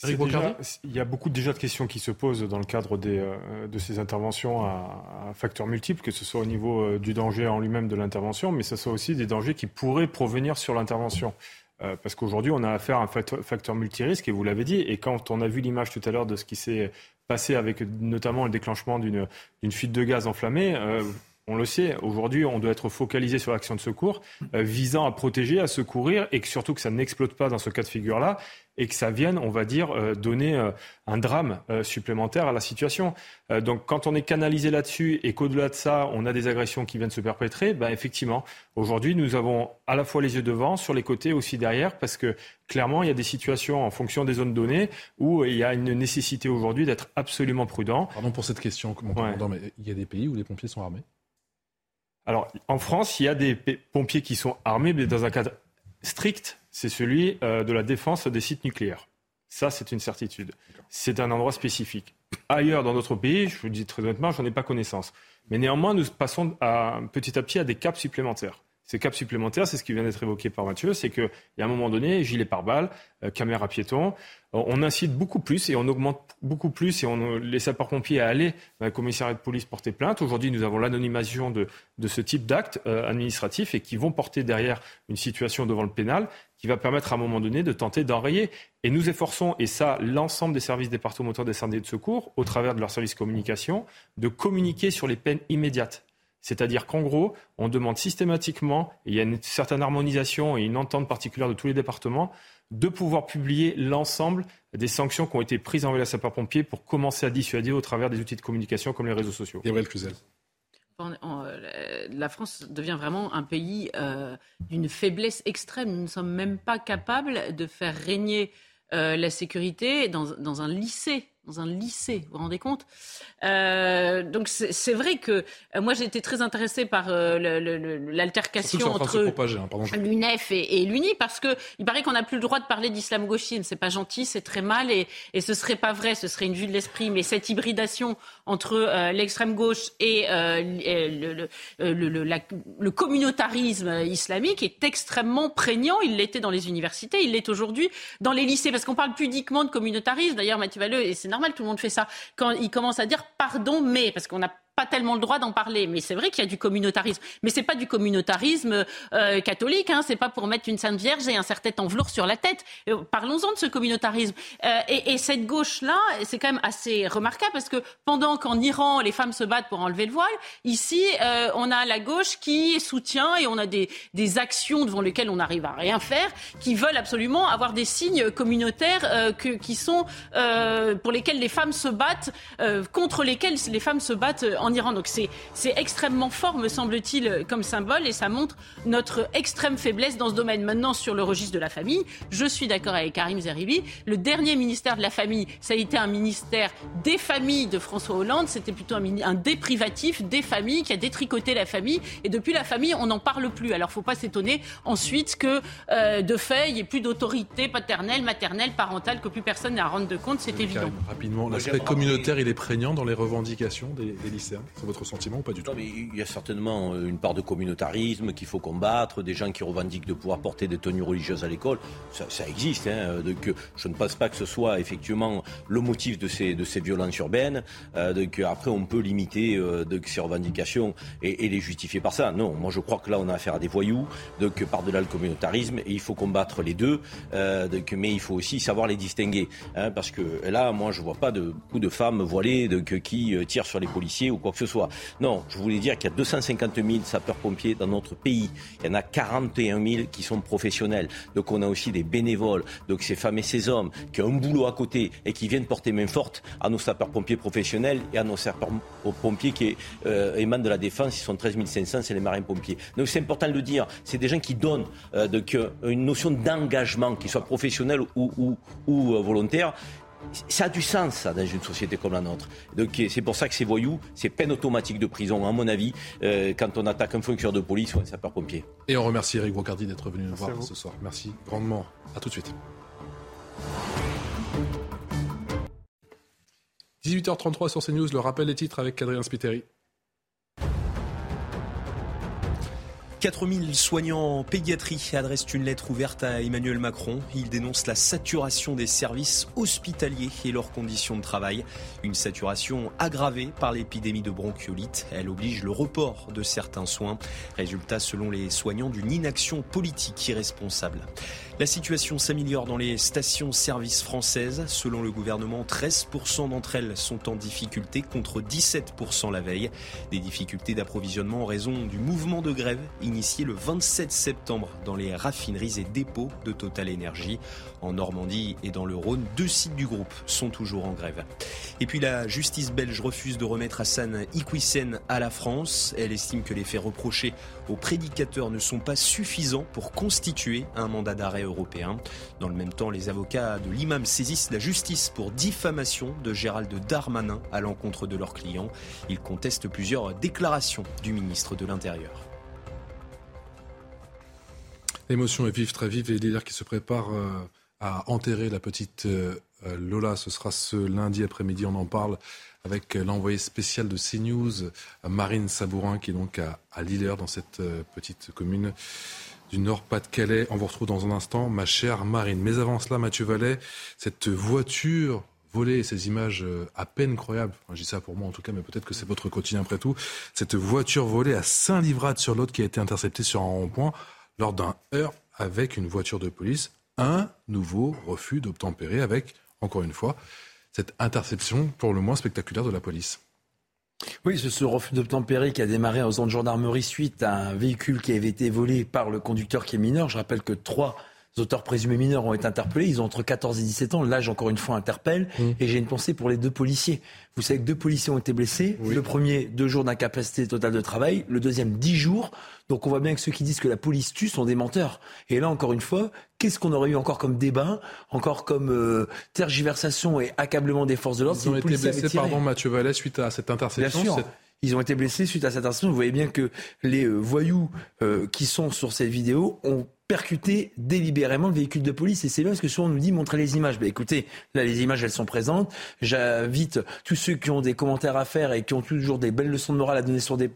il y a beaucoup déjà de questions qui se posent dans le cadre des, euh, de ces interventions à, facteurs multiples, que ce soit au niveau euh, du danger en lui-même de l'intervention, mais ce soit aussi des dangers qui pourraient provenir sur l'intervention. Euh, parce qu'aujourd'hui, on a affaire à un facteur, facteur multirisque, et vous l'avez dit, et quand on a vu l'image tout à l'heure de ce qui s'est passé avec notamment le déclenchement d'une fuite de gaz enflammée, on le sait, aujourd'hui, on doit être focalisé sur l'action de secours euh, visant à protéger, à secourir et que surtout que ça n'explose pas dans ce cas de figure-là et que ça vienne, on va dire, euh, donner euh, un drame supplémentaire à la situation. donc quand on est canalisé là-dessus et qu'au-delà de ça, on a des agressions qui viennent se perpétrer, ben effectivement, aujourd'hui, nous avons à la fois les yeux devant, sur les côtés aussi derrière, parce que clairement, il y a des situations en fonction des zones données où il y a une nécessité aujourd'hui d'être absolument prudent. Pardon pour cette question, mon commandant, mais il y a des pays où les pompiers sont armés? Alors, en France, il y a des pompiers qui sont armés, mais dans un cadre strict, c'est celui euh, de la défense des sites nucléaires. Ça, c'est une certitude. C'est un endroit spécifique. Ailleurs, dans d'autres pays, je vous le dis très honnêtement, je n'en ai pas connaissance. Mais néanmoins, nous passons petit à petit à des caps supplémentaires. Ces caps supplémentaires, c'est ce qui vient d'être évoqué par Mathieu, c'est qu'il y a un moment donné, gilet pare-balles, euh, caméra piéton, euh, on incite beaucoup plus et on augmente beaucoup plus et on, les sapeurs-pompiers à aller dans le commissariat de police porter plainte. Aujourd'hui, nous avons l'anonymisation de, ce type d'actes euh, administratifs et qui vont porter derrière une situation devant le pénal qui va permettre à un moment donné de tenter d'enrayer. Et nous efforçons, et ça, l'ensemble des services départementaux d'incendie et de secours, au travers de leur service communication, de communiquer sur les peines immédiates. C'est-à-dire qu'en gros, on demande systématiquement, et il y a une certaine harmonisation et une entente particulière de tous les départements, de pouvoir publier l'ensemble des sanctions qui ont été prises envers les sapeurs-pompiers pour commencer à dissuader au travers des outils de communication comme les réseaux sociaux. Gabriel Cluzel. Euh, la France devient vraiment un pays euh, d'une faiblesse extrême. Nous ne sommes même pas capables de faire régner euh, la sécurité dans, un lycée dans un lycée, vous vous rendez compte euh, Donc c'est vrai que euh, moi j'ai été très intéressée par euh, l'altercation entre hein, l'UNEF et, l'UNI parce que il paraît qu'on n'a plus le droit de parler d'islamo-gauchisme. C'est pas gentil, c'est très mal et, et ce serait pas vrai, ce serait une vue de l'esprit. Mais cette hybridation entre l'extrême gauche et le, le, communautarisme islamique est extrêmement prégnant. Il l'était dans les universités, il l'est aujourd'hui dans les lycées parce qu'on parle pudiquement de communautarisme. D'ailleurs, Mathieu Valleux, et c'est normal, tout le monde fait ça. Quand il commence à dire pardon, mais, parce qu'on n'a pas tellement le droit d'en parler, mais c'est vrai qu'il y a du communautarisme. Mais c'est pas du communautarisme euh, catholique, hein, c'est pas pour mettre une Sainte Vierge et un certain en velours sur la tête. Euh, parlons-en de ce communautarisme. Euh, et, et, cette gauche-là, c'est quand même assez remarquable parce que pendant qu'en Iran les femmes se battent pour enlever le voile, ici euh, on a la gauche qui soutient et on a des, des actions devant lesquelles on n'arrive à rien faire, qui veulent absolument avoir des signes communautaires euh, que, qui sont pour lesquels les femmes se battent, contre lesquels les femmes se battent en en Iran. Donc c'est extrêmement fort, me semble-t-il, comme symbole, et ça montre notre extrême faiblesse dans ce domaine. Maintenant, sur le registre de la famille, je suis d'accord avec Karim Zeribi. Le dernier ministère de la famille, ça a été un ministère des familles de François Hollande. C'était plutôt un, un déprivatif des familles qui a détricoté la famille. Et depuis la famille, on n'en parle plus. Alors, faut pas s'étonner ensuite que, euh, de fait, il n'y ait plus d'autorité paternelle, maternelle, parentale, que plus personne n'a à rendre de compte. C'est évident. rapidement, l'aspect communautaire, il est prégnant dans les revendications des, lycéens. C'est votre sentiment ou pas du tout Il y a certainement euh, une part de communautarisme qu'il faut combattre, des gens qui revendiquent de pouvoir porter des tenues religieuses à l'école. Ça, existe. Hein, donc, je ne pense pas que ce soit effectivement le motif de ces, de ces violences urbaines. Euh, donc, après, on peut limiter euh, ces revendications et, les justifier par ça. Non, moi je crois que là, on a affaire à des voyous, donc par-delà le communautarisme, il faut combattre les deux. donc, mais il faut aussi savoir les distinguer. Hein, parce que là, moi, je vois pas de beaucoup de femmes voilées qui tirent sur les policiers ou quoi que ce soit. Non, je voulais dire qu'il y a 250 000 sapeurs-pompiers dans notre pays. Il y en a 41 000 qui sont professionnels. Donc on a aussi des bénévoles, donc ces femmes et ces hommes qui ont un boulot à côté et qui viennent porter main forte à nos sapeurs-pompiers professionnels et à nos sapeurs-pompiers qui euh, émanent de la défense. Ils sont 13 500, c'est les marins-pompiers. Donc c'est important de le dire. C'est des gens qui donnent euh, euh, une notion d'engagement, qu'il soit professionnel ou, ou, ou volontaire ça a du sens, ça, dans une société comme la nôtre. Donc, c'est pour ça que ces voyous, c'est peine automatique de prison, à mon avis, euh, quand on attaque un fonctionnaire de police ou un sapeur-pompier. Et on remercie Eric Brocardi d'être venu nous voir ce soir. Merci grandement. À tout de suite. 18h33 sur CNews, le rappel des titres avec Adrien Spiteri. 4000 soignants en pédiatrie adressent une lettre ouverte à Emmanuel Macron. Ils dénoncent la saturation des services hospitaliers et leurs conditions de travail. Une saturation aggravée par l'épidémie de bronchiolite. Elle oblige le report de certains soins. Résultat, selon les soignants, d'une inaction politique irresponsable. La situation s'améliore dans les stations-service françaises. Selon le gouvernement, 13% d'entre elles sont en difficulté contre 17% la veille. Des difficultés d'approvisionnement en raison du mouvement de grève initié le 27 septembre dans les raffineries et dépôts de Total Energy. En Normandie et dans le Rhône, deux sites du groupe sont toujours en grève. Et puis la justice belge refuse de remettre Hassan Iquissen à la France. Elle estime que les faits reprochés aux prédicateurs ne sont pas suffisants pour constituer un mandat d'arrêt européen. Dans le même temps, les avocats de l'imam saisissent la justice pour diffamation de Gérald Darmanin à l'encontre de leurs clients. Ils contestent plusieurs déclarations du ministre de l'Intérieur. L'émotion est vive, très vive, et les qui se préparent euh, à enterrer la petite euh, Lola. Ce sera ce lundi après-midi, on en parle avec l'envoyé spécial de CNews, Marine Sabourin, qui est donc à, Lillers, dans cette euh, petite commune du Nord-Pas-de-Calais. On vous retrouve dans un instant, ma chère Marine. Mais avant cela, Mathieu Vallet, cette voiture volée, ces images à peine croyables, je dis ça pour moi en tout cas, mais peut-être que c'est votre quotidien après tout, cette voiture volée à Saint-Livrade sur l'autre qui a été interceptée sur un rond-point lors d'un heurt avec une voiture de police, un nouveau refus d'obtempérer avec, encore une fois, cette interception pour le moins spectaculaire de la police. Oui, c'est ce refus d'obtempérer qui a démarré en zone de gendarmerie suite à un véhicule qui avait été volé par le conducteur qui est mineur. Je rappelle que trois auteurs présumés mineurs ont été interpellés. Ils ont entre 14 et 17 ans. L'âge, encore une fois, interpelle. Mmh. Et j'ai une pensée pour les deux policiers. Vous savez que deux policiers ont été blessés. Le premier, deux jours d'incapacité totale de travail. Le deuxième, dix jours. Donc on voit bien que ceux qui disent que la police tue sont des menteurs. Et là, encore une fois, qu'est-ce qu'on aurait eu encore comme débat, encore comme euh, tergiversation et accablement des forces de l'ordre Ils ont été blessés, pardon, Mathieu Vallet, suite à cette interception. Bien sûr. Ils ont été blessés suite à cette interception. Vous voyez bien que les euh, voyous euh, qui sont sur cette vidéo ont percuter délibérément le véhicule de police. Et c'est là ce que souvent on nous dit montrer les images. Ben écoutez, là les images elles sont présentes. J'invite tous ceux qui ont des commentaires à faire et qui ont toujours des belles leçons de morale à donner sur des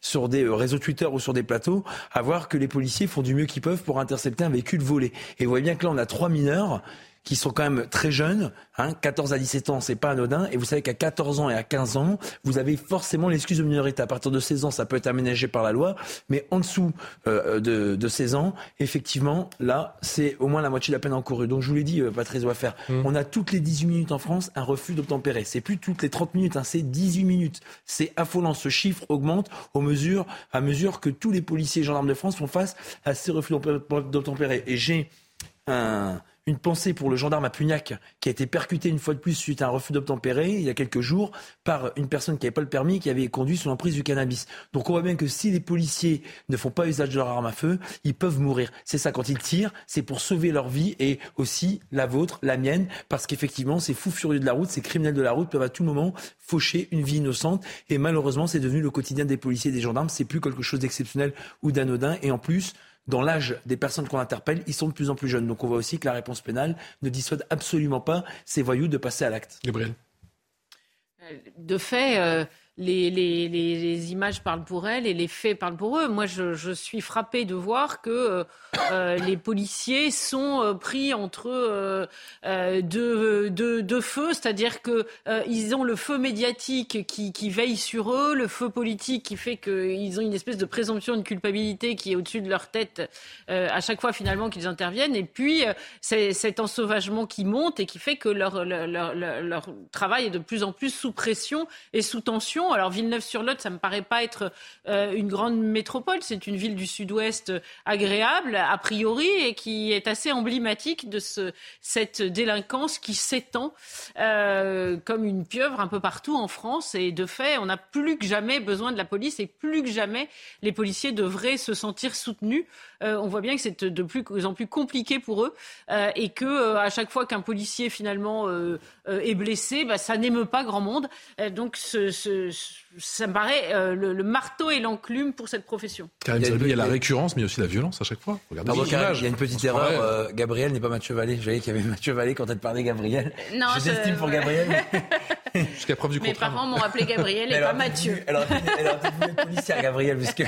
sur des euh, réseaux Twitter ou sur des plateaux, à voir que les policiers font du mieux qu'ils peuvent pour intercepter un véhicule volé. Et vous voyez bien que là on a trois mineurs qui sont quand même très jeunes, hein, 14 à 17 ans, c'est pas anodin. Et vous savez qu'à 14 ans et à 15 ans, vous avez forcément l'excuse de minorité. À partir de 16 ans, ça peut être aménagé par la loi, mais en dessous euh, de, de 16 ans, effectivement, là, c'est au moins la moitié de la peine encourue. Donc je vous l'ai dit, euh, Patrice faire. Mmh. on a toutes les 18 minutes en France un refus d'obtempérer. C'est plus toutes les 30 minutes, hein, c'est 18 minutes. C'est affolant. Ce chiffre augmente au mesure, à mesure que tous les policiers et gendarmes de France font face à ces refus d'obtempérer. Et j'ai un une pensée pour le gendarme à Pugnac qui a été percuté une fois de plus suite à un refus d'obtempérer il y a quelques jours par une personne qui n'avait pas le permis qui avait conduit sous l'emprise du cannabis. Donc on voit bien que si les policiers ne font pas usage de leur arme à feu, ils peuvent mourir. C'est ça, quand ils tirent, c'est pour sauver leur vie et aussi la vôtre, la mienne, parce qu'effectivement, ces fous furieux de la route, ces criminels de la route peuvent à tout moment faucher une vie innocente. Et malheureusement, c'est devenu le quotidien des policiers et des gendarmes. C'est plus quelque chose d'exceptionnel ou d'anodin. Et en plus, dans l'âge des personnes qu'on interpelle, ils sont de plus en plus jeunes. Donc on voit aussi que la réponse pénale ne dissuade absolument pas ces voyous de passer à l'acte. Gabriel. Euh, de fait, euh, les, images parlent pour elles et les faits parlent pour eux. Moi, je, suis frappée de voir que euh, euh les policiers sont euh, pris entre deux, feux, c'est-à-dire que ils ont le feu médiatique qui, veille sur eux, le feu politique qui fait qu'ils ont une espèce de présomption de culpabilité qui est au-dessus de leur tête à chaque fois finalement qu'ils interviennent, et puis cet ensauvagement qui monte et qui fait que leur travail est de plus en plus sous pression et sous tension alors Villeneuve-sur-Lot, ça me paraît pas être euh, une grande métropole. C'est une ville du Sud-Ouest agréable, a priori, et qui est assez emblématique de ce, cette délinquance qui s'étend euh, comme une pieuvre un peu partout en France. Et de fait, on n'a plus que jamais besoin de la police et plus que jamais les policiers devraient se sentir soutenus. Euh, on voit bien que c'est de plus en plus compliqué pour eux et que à chaque fois qu'un policier finalement est blessé, bah, ça n'émeut pas grand monde. donc ce, ça me paraît euh, le, marteau et l'enclume pour cette profession. il, y a, la récurrence, mais aussi la violence à chaque fois. Regardez il y a une petite erreur. Euh, Gabriel n'est pas Mathieu Vallée. Je voyais qu'il y avait Mathieu Vallée quand elle parlait Gabriel. Non, je t'estime pour Gabriel. Jusqu'à preuve du contraire. Mes parents m'ont appelé Gabriel et pas Mathieu. Elle aurait pu être policière, Gabriel, puisque.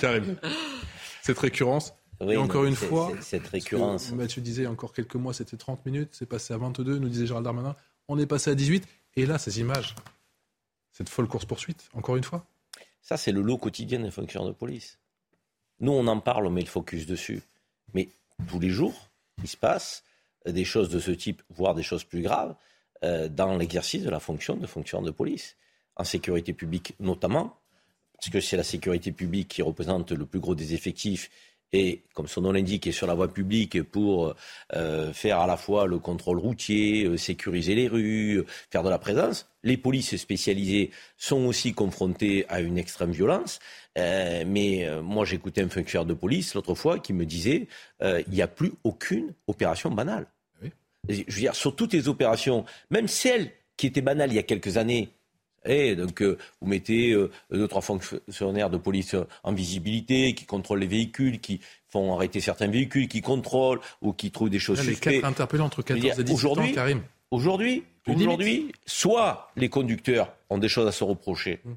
Carrément. Cette récurrence. et encore une fois, cette récurrence. Mathieu disait encore quelques mois, c'était 30 minutes, c'est passé à 22, nous disait Gérald Darmanin. On est passé à 18. Et là, ces images, cette folle course-poursuite, encore une fois? Ça, c'est le lot quotidien des fonctionnaires de police. Nous, on en parle, on met le focus dessus. Mais tous les jours, il se passe des choses de ce type, voire des choses plus graves, euh, dans l'exercice de la fonction de fonctionnaire de police. En sécurité publique notamment, parce que c'est la sécurité publique qui représente le plus gros des effectifs et, comme son nom l'indique, est sur la voie publique pour euh, faire à la fois le contrôle routier, euh, sécuriser les rues, faire de la présence. Les polices spécialisées sont aussi confrontées à une extrême violence. Euh, mais moi, j'écoutais un fonctionnaire de police l'autre fois qui me disait il n'y a plus aucune opération banale. Je veux dire, sur toutes les opérations, même celles qui étaient banales il y a quelques années, et donc, euh, vous mettez euh, deux, trois fonctionnaires de police en visibilité, qui contrôlent les véhicules, qui font arrêter certains véhicules, qui contrôlent ou qui trouvent des choses Les quatre interpellés entre 14 et 18 ans, Karim. Aujourd'hui, aujourd'hui, soit les conducteurs ont des choses à se reprocher, hum.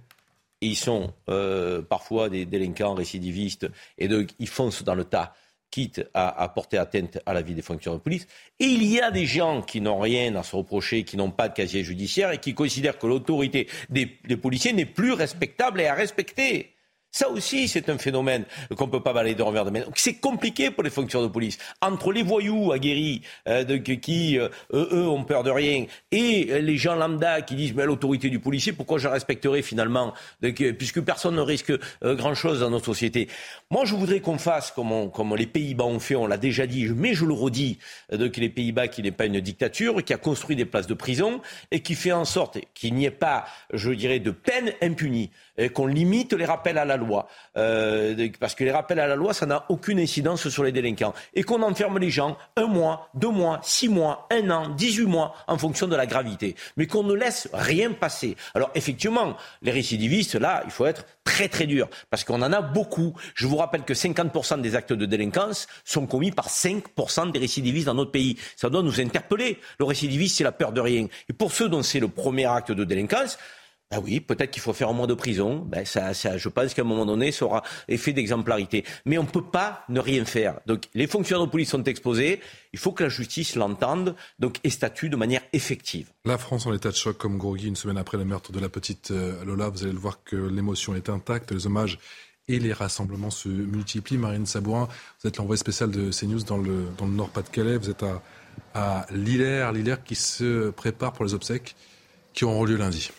et ils sont euh, parfois des délinquants récidivistes, et donc ils foncent dans le tas quitte à, porter atteinte à la vie des fonctionnaires de police. Et il y a des gens qui n'ont rien à se reprocher, qui n'ont pas de casier judiciaire et qui considèrent que l'autorité des policiers n'est plus respectable et à respecter. Ça aussi, c'est un phénomène qu'on ne peut pas balayer de revers de main. C'est compliqué pour les fonctionnaires de police. Entre les voyous aguerris euh, qui, euh, eux, ont peur de rien, et les gens lambda qui disent mais l'autorité du policier, pourquoi je respecterai finalement Puisque personne ne risque euh, grand-chose dans notre société. Moi, je voudrais qu'on fasse comme, comme les Pays-Bas ont fait, on l'a déjà dit, mais je le redis, que les Pays-Bas, qui n'est pas une dictature, qui a construit des places de prison et qui fait en sorte qu'il n'y ait pas, je dirais, de peine impunie qu'on limite les rappels à la loi. Euh, parce que les rappels à la loi, ça n'a aucune incidence sur les délinquants. Et qu'on enferme les gens un mois, deux mois, six mois, un an, dix-huit mois, en fonction de la gravité. Mais qu'on ne laisse rien passer. Alors effectivement, les récidivistes, là, il faut être très très dur. Parce qu'on en a beaucoup. Je vous rappelle que 50% des actes de délinquance sont commis par 5% des récidivistes dans notre pays. Ça doit nous interpeller. Le récidiviste, c'est la peur de rien. Et pour ceux dont c'est le premier acte de délinquance, ah oui, peut-être qu'il faut faire un mois de prison. Ben ça, je pense qu'à un moment donné, ça aura effet d'exemplarité. Mais on ne peut pas ne rien faire. Donc les fonctionnaires de police sont exposés. Il faut que la justice l'entende donc, et statue de manière effective. La France en état de choc comme Grogui une semaine après le meurtre de la petite euh, Lola. Vous allez le voir que l'émotion est intacte, les hommages et les rassemblements se multiplient. Marine Sabourin, vous êtes l'envoyé spécial de CNews dans le, dans le Nord-Pas-de-Calais. Vous êtes à, à Lillers, Lillers qui se prépare pour les obsèques qui auront lieu lundi.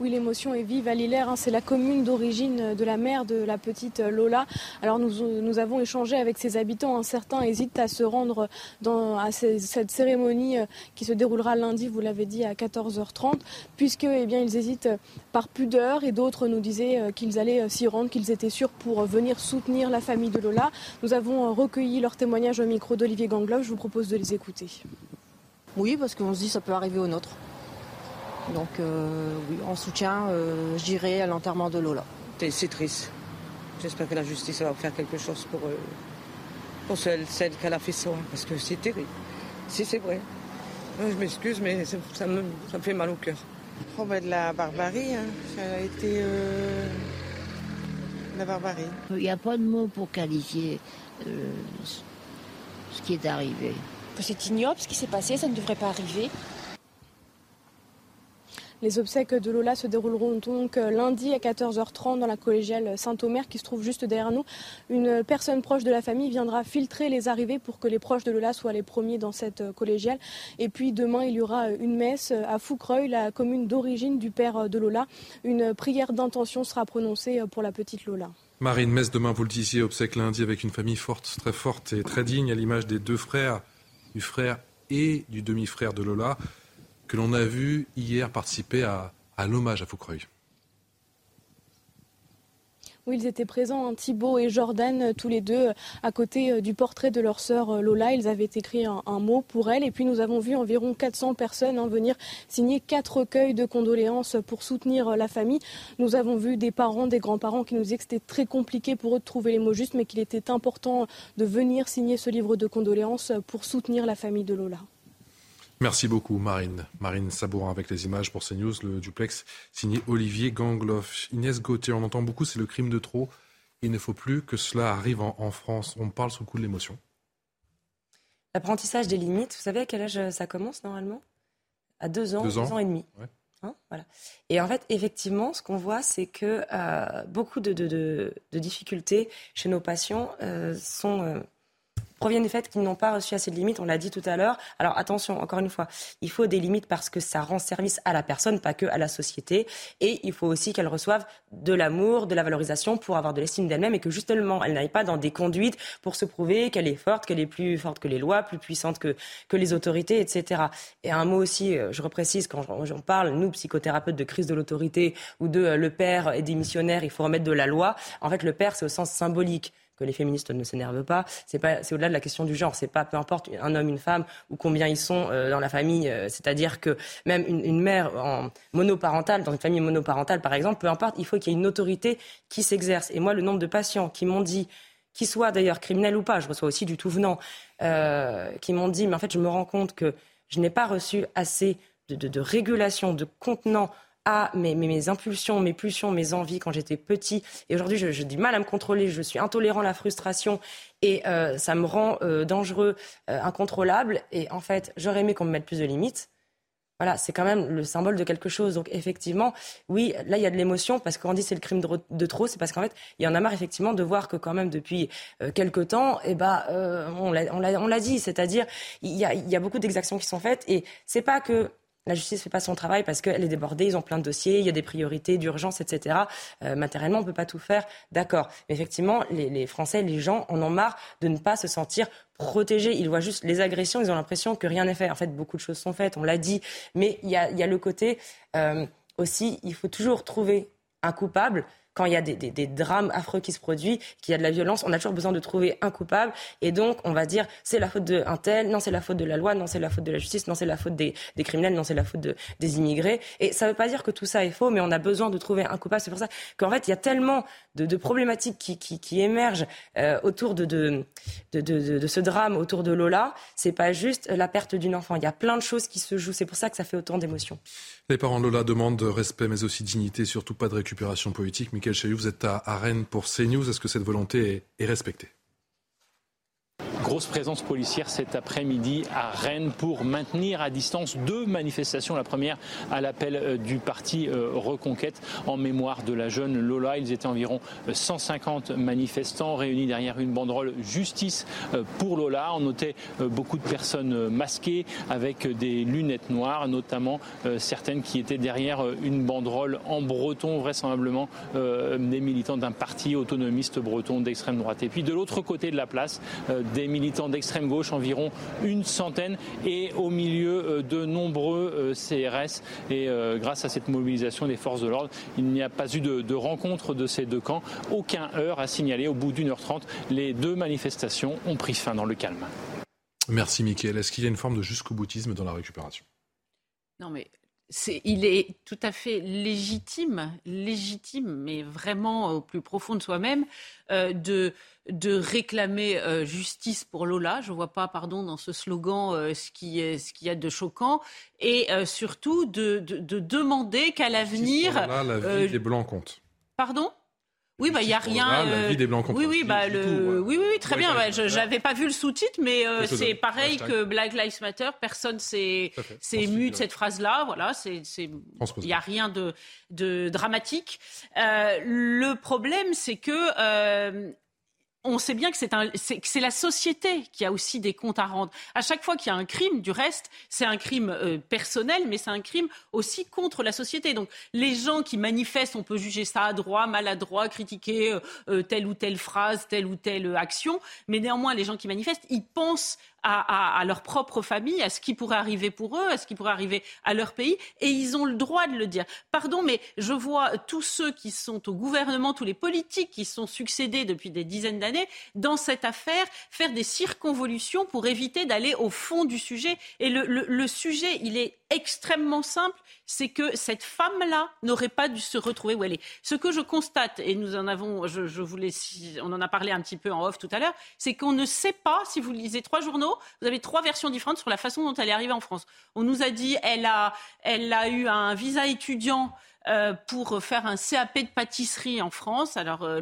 Oui, l'émotion est vive à Lillers. Hein. C'est la commune d'origine de la mère de la petite Lola. Alors nous, avons échangé avec ses habitants. Certains hésitent à se rendre à cette cérémonie euh, qui se déroulera lundi, vous l'avez dit, à 14h30, puisque eh ils hésitent par pudeur et d'autres nous disaient euh, qu'ils allaient s'y rendre, qu'ils étaient sûrs pour venir soutenir la famille de Lola. Nous avons recueilli leurs témoignages au micro d'Olivier Gangloff. Je vous propose de les écouter. Oui, parce qu'on se dit ça peut arriver au nôtre. Donc euh, oui, en soutien, euh, j'irai à l'enterrement de Lola. C'est triste. J'espère que la justice va faire quelque chose pour, euh, pour celle, celle qu'elle a fait ça, parce que c'est terrible. Si c'est vrai. Je m'excuse, mais ça me, ça me, fait mal au cœur. Oh ben de la barbarie, hein. ça a été la barbarie. Il n'y a pas de mots pour qualifier ce qui est arrivé. C'est ignoble ce qui s'est passé, ça ne devrait pas arriver. Les obsèques de Lola se dérouleront donc euh, lundi à 14h30 dans la collégiale Saint-Omer qui se trouve juste derrière nous. Une personne proche de la famille viendra filtrer les arrivées pour que les proches de Lola soient les premiers dans cette euh, collégiale. Et puis demain, il y aura une messe à Foucreuil, la commune d'origine du père de Lola. Une prière d'intention sera prononcée pour la petite Lola. Marine, messe demain, vous le disiez, obsèques lundi avec une famille forte, très forte et très digne à l'image des deux frères, du frère et du demi-frère de Lola que l'on a vu hier participer à, l'hommage à Foucreuil. Oui, ils étaient présents, hein, Thibault et Jordan, euh, tous les deux, euh, à côté euh, du portrait de leur sœur Lola. Ils avaient écrit un, mot pour elle. Et puis nous avons vu environ 400 personnes hein, venir signer quatre recueils de condoléances pour soutenir la famille. Nous avons vu des parents, des grands-parents qui nous disaient que c'était très compliqué pour eux de trouver les mots justes, mais qu'il était important de venir signer ce livre de condoléances pour soutenir la famille de Lola. Merci beaucoup, Marine. Marine Sabourin avec les images pour CNews, le duplex signé Olivier Gangloff. Inès Gauthier, on entend beaucoup, c'est le crime de trop. Il ne faut plus que cela arrive en, France. On parle sous le coup de l'émotion. L'apprentissage des limites, vous savez à quel âge ça commence normalement? À deux ans, deux ans, et demi. Hein, voilà. Et en fait, effectivement, ce qu'on voit, c'est que euh, beaucoup de, difficultés chez nos patients euh, sont euh, proviennent du fait qu'ils n'ont pas reçu assez de limites, on l'a dit tout à l'heure. Alors attention, encore une fois, il faut des limites parce que ça rend service à la personne, pas que à la société. Et il faut aussi qu'elle reçoive de l'amour, de la valorisation pour avoir de l'estime d'elle-même et que justement, elle n'aille pas dans des conduites pour se prouver qu'elle est forte, qu'elle est plus forte que les lois, plus puissante que, que les autorités, etc. Et un mot aussi, euh, je reprécise, quand j'en parle, nous, psychothérapeutes de crise de l'autorité ou de euh, le père et des missionnaires, il faut remettre de la loi. En fait, le père, c'est au sens symbolique que les féministes ne s'énervent pas. C'est pas, c'est au-delà de la question du genre. C'est pas peu importe un homme, une femme ou combien ils sont euh, dans la famille. Euh, c'est-à-dire que même une, mère en monoparentale, dans une famille monoparentale par exemple, peu importe, il faut qu'il y ait une autorité qui s'exerce. Et moi, le nombre de patients qui m'ont dit qu'ils soient d'ailleurs criminels ou pas, je reçois aussi du tout venant, euh, qui m'ont dit, mais en fait, je me rends compte que je n'ai pas reçu assez de régulation, de contenant à mes, mes, impulsions, mes pulsions, mes envies quand j'étais petit. Et aujourd'hui, j'ai du mal à me contrôler, je suis intolérant à la frustration et euh, ça me rend euh, dangereux, euh, incontrôlable. Et en fait, j'aurais aimé qu'on me mette plus de limites. Voilà, c'est quand même le symbole de quelque chose. Donc effectivement, oui, là il y a de l'émotion parce qu'on dit c'est le crime de, trop, c'est parce qu'en fait il y en a marre effectivement de voir que quand même depuis quelque temps, eh ben on l'a dit, c'est-à-dire il y a, y a beaucoup d'exactions qui sont faites et c'est pas que la justice ne fait pas son travail parce qu'elle est débordée, ils ont plein de dossiers, il y a des priorités d'urgence, etc. Euh, matériellement, on ne peut pas tout faire, d'accord. Mais effectivement, les, Français, les gens en ont marre de ne pas se sentir protégés. Ils voient juste les agressions, ils ont l'impression que rien n'est fait. En fait, beaucoup de choses sont faites, on l'a dit. Mais il y a, le côté euh, aussi, il faut toujours trouver un coupable quand il y a des, drames affreux qui se produisent, qu'il y a de la violence, on a toujours besoin de trouver un coupable. Et donc, on va dire, c'est la faute d'un tel, non, c'est la faute de la loi, non, c'est la faute de la justice, non, c'est la faute des, criminels, non, c'est la faute des immigrés. Et ça ne veut pas dire que tout ça est faux, mais on a besoin de trouver un coupable. C'est pour ça qu'en fait, il y a tellement de, problématiques qui, émergent euh, autour de, de, ce drame, autour de Lola. C'est pas juste la perte d'une enfant. Il y a plein de choses qui se jouent. C'est pour ça que ça fait autant d'émotions. Les parents de Lola demandent respect, mais aussi dignité, surtout pas de récupération politique. Michael Chailloux, vous êtes à, Rennes pour CNews. Est-ce que cette volonté est, respectée? Grosse présence policière cet après-midi à Rennes pour maintenir à distance deux manifestations. La première à l'appel euh, du parti euh, Reconquête en mémoire de la jeune Lola. Ils étaient environ 150 manifestants réunis derrière une banderole Justice pour Lola. On notait beaucoup de personnes masquées avec des lunettes noires, notamment certaines qui étaient derrière une banderole en breton, vraisemblablement des militants d'un parti autonomiste breton d'extrême droite. Et puis de l'autre côté de la place, des militants d'extrême gauche, environ une centaine, et au milieu euh, de nombreux euh, CRS. Et euh, grâce à cette mobilisation des forces de l'ordre, il n'y a pas eu de, rencontre de ces deux camps. Aucun heure à signaler. Au bout d'une heure trente, les deux manifestations ont pris fin dans le calme. Merci, Mickaël. Est-ce qu'il y a une forme de jusqu'au boutisme dans la récupération? Non, mais il est tout à fait légitime, légitime, mais vraiment au plus profond de soi-même, euh, de, de réclamer euh, justice pour Lola. Je ne vois pas, pardon, dans ce slogan euh, ce qu'il y a de choquant, et surtout de, de, demander qu'à l'avenir, la vie des blancs compte. Pardon? Oui, bah il y a rien. la vie des blancs oui, oui, bah le, oui, oui, très bien. Ouais, je n'avais pas vu le sous-titre, mais euh, c'est pareil que Black Lives Matter. Personne s'est ému de cette phrase-là. Voilà, c'est, il n'y a rien de, de dramatique. Euh, le problème, c'est que euh, on sait bien que c'est la société qui a aussi des comptes à rendre. À chaque fois qu'il y a un crime, du reste, c'est un crime euh, personnel, mais c'est un crime aussi contre la société. Donc les gens qui manifestent, on peut juger ça à droit, maladroit, critiquer euh, euh, telle ou telle phrase, telle ou telle action, mais néanmoins les gens qui manifestent, ils pensent à, leur propre famille, à ce qui pourrait arriver pour eux, à ce qui pourrait arriver à leur pays, et ils ont le droit de le dire. Pardon, mais je vois tous ceux qui sont au gouvernement, tous les politiques qui sont succédés depuis des dizaines d'années, dans cette affaire, faire des circonvolutions pour éviter d'aller au fond du sujet. Et le sujet, il est extrêmement simple, c'est que cette femme-là n'aurait pas dû se retrouver où elle est. Ce que je constate, et nous en avons, je, voulais, on en a parlé un petit peu en off tout à l'heure, c'est qu'on ne sait pas, si vous lisez trois journaux, vous avez trois versions différentes sur la façon dont elle est arrivée en France. On nous a dit, elle a, elle a eu un visa étudiant euh, pour faire un CAP de pâtisserie en France. Alors euh,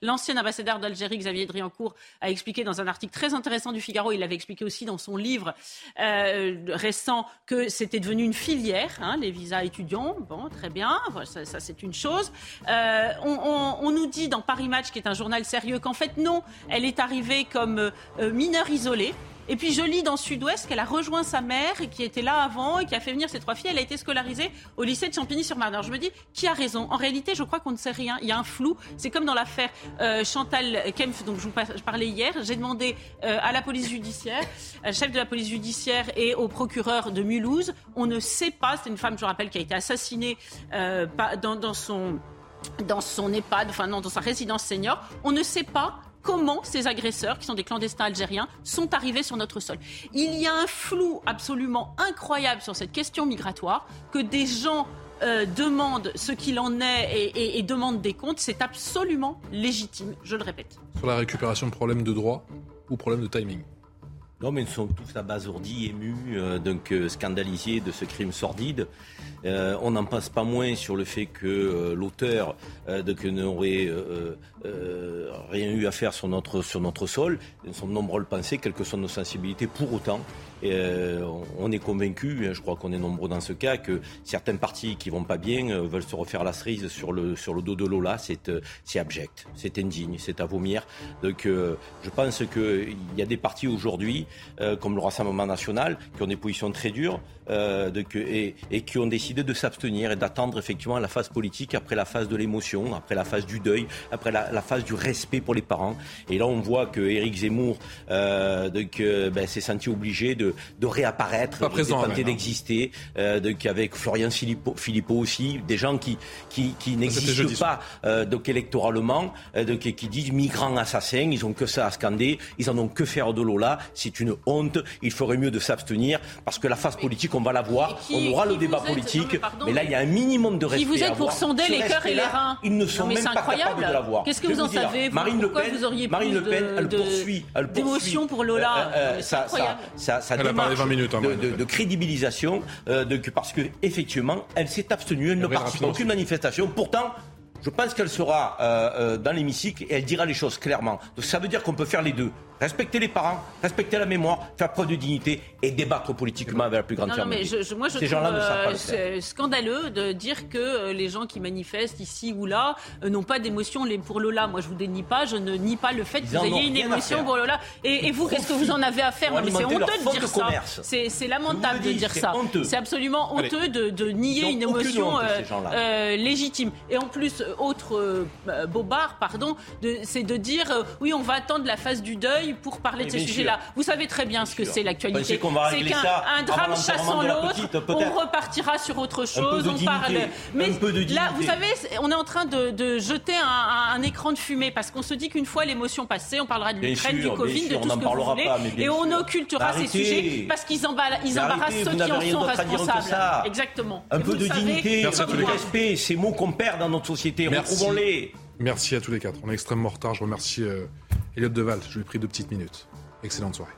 l'ancien ambassadeur d'Algérie, Xavier Driancourt, a expliqué dans un article très intéressant du Figaro, il l'avait expliqué aussi dans son livre euh, récent, que c'était devenu une filière, hein, les visas étudiants. Bon, très bien, ça, ça c'est une chose. On, on, nous dit dans Paris Match, qui est un journal sérieux, qu'en fait non, elle est arrivée comme mineure isolée. Et puis je lis dans Sud-Ouest qu'elle a rejoint sa mère qui était là avant et qui a fait venir ses trois filles. Elle a été scolarisée au lycée de Champigny-sur-Marne. Je me dis, qui a raison? En réalité, je crois qu'on ne sait rien. Il y a un flou. C'est comme dans l'affaire euh, Chantal Kempf, dont je vous parlais hier. J'ai demandé euh, à la police judiciaire, au chef de la police judiciaire et au procureur de Mulhouse. On ne sait pas. C'est une femme, je rappelle, qui a été assassinée euh, dans, dans son dans son EHPAD, enfin non, dans sa résidence senior. On ne sait pas comment ces agresseurs, qui sont des clandestins algériens, sont arrivés sur notre sol. Il y a un flou absolument incroyable sur cette question migratoire que des gens euh, demandent ce qu'il en est et, demandent des comptes, c'est absolument légitime, je le répète. Sur la récupération de problèmes de droit ou problèmes de timing non, mais nous sommes tous abasourdis, émus, euh, donc euh, scandalisés de ce crime sordide. Euh, on n'en passe pas moins sur le fait que euh, l'auteur n'aurait rien eu à faire sur notre, sur notre sol. Nous sommes nombreux à le penser, quelles que soient nos sensibilités. Pour autant, on est convaincu, hein, je crois qu'on est nombreux dans ce cas, que certains partis qui vont pas bien veulent se refaire la cerise sur le, sur le dos de Lola. C'est abject, c'est indigne, c'est à vomir. Donc je pense qu'il y a des partis aujourd'hui, comme le Rassemblement national, qui ont des positions très dures et, et qui ont décidé de s'abstenir et d'attendre effectivement la phase politique après la phase de l'émotion, après la phase du deuil, après la, phase du respect pour les parents. Et là, on voit que Éric Zemmour euh, euh ben, s'est senti obligé de, de réapparaître, de tenter d'exister, euh, avec Florian Philippot, Philippot, aussi, des gens qui, qui, qui n'existent pas euh, donc électoralement, euh, donc, qui disent migrants assassins, ils ont que ça à scander, ils en ont que faire de Lola, c'est une honte, il ferait mieux de s'abstenir parce que la phase politique, on va la voir, on aura le débat politique mais, là, il y a un minimum de respect. Qui vous êtes pour sonder les cœurs et les reins Ils ne sont même pas capables de l'avoir. Qu'est-ce que vous en savez Marine Le Pen, vous auriez Marine Le Pen, elle poursuit, d'émotion pour Lola. Euh, euh, ça, ça, ça, démarche 20 minutes, hein, de, crédibilisation, euh, parce que effectivement, elle s'est abstenue, elle ne participe à aucune manifestation. Pourtant, je pense qu'elle sera dans l'hémicycle et elle dira les choses clairement. Donc ça veut dire qu'on peut faire les deux. Respecter les parents, respecter la mémoire, faire preuve de dignité et débattre politiquement avec la plus grande non, non, mais je, moi, je Ces gens-là ne savent pas le euh, faire. scandaleux de dire que euh, les gens qui manifestent ici ou là euh, n'ont pas d'émotion pour Lola. Moi, je vous dénie pas, je ne nie pas le fait que Ils vous ayez une émotion pour Lola. Et, et vous, qu'est-ce que vous en avez à faire? C'est honteux de dire ça. C'est lamentable de le dire ça. C'est absolument Allez. honteux de, de nier une émotion honte, euh, euh, légitime. Et en plus, autre bobard, pardon, c'est de dire oui, on va attendre la phase du deuil pour parler de ces sujets-là. Vous savez très bien ce que c'est l'actualité. qu'on va C'est qu'un drame chassant l'autre, on repartira sur autre chose, on parle. Mais là, vous savez, on est en train de, de jeter un, un- un écran de fumée parce qu'on se dit qu'une fois l'émotion passée, on parlera de l'Ukraine, du Covid, sûr, de tout ce que vous voulez, pas, et on sûr. occultera ces sujets parce qu'ils embarrassent ceux qui en sont responsables. Exactement. Un peu de dignité, un peu de respect, ces mots qu'on perd dans notre société. Retrouvons-les. Merci à tous les quatre. On est extrêmement en retard. Je remercie euh, Elliot Deval. Je lui ai pris deux petites minutes. Excellente soirée.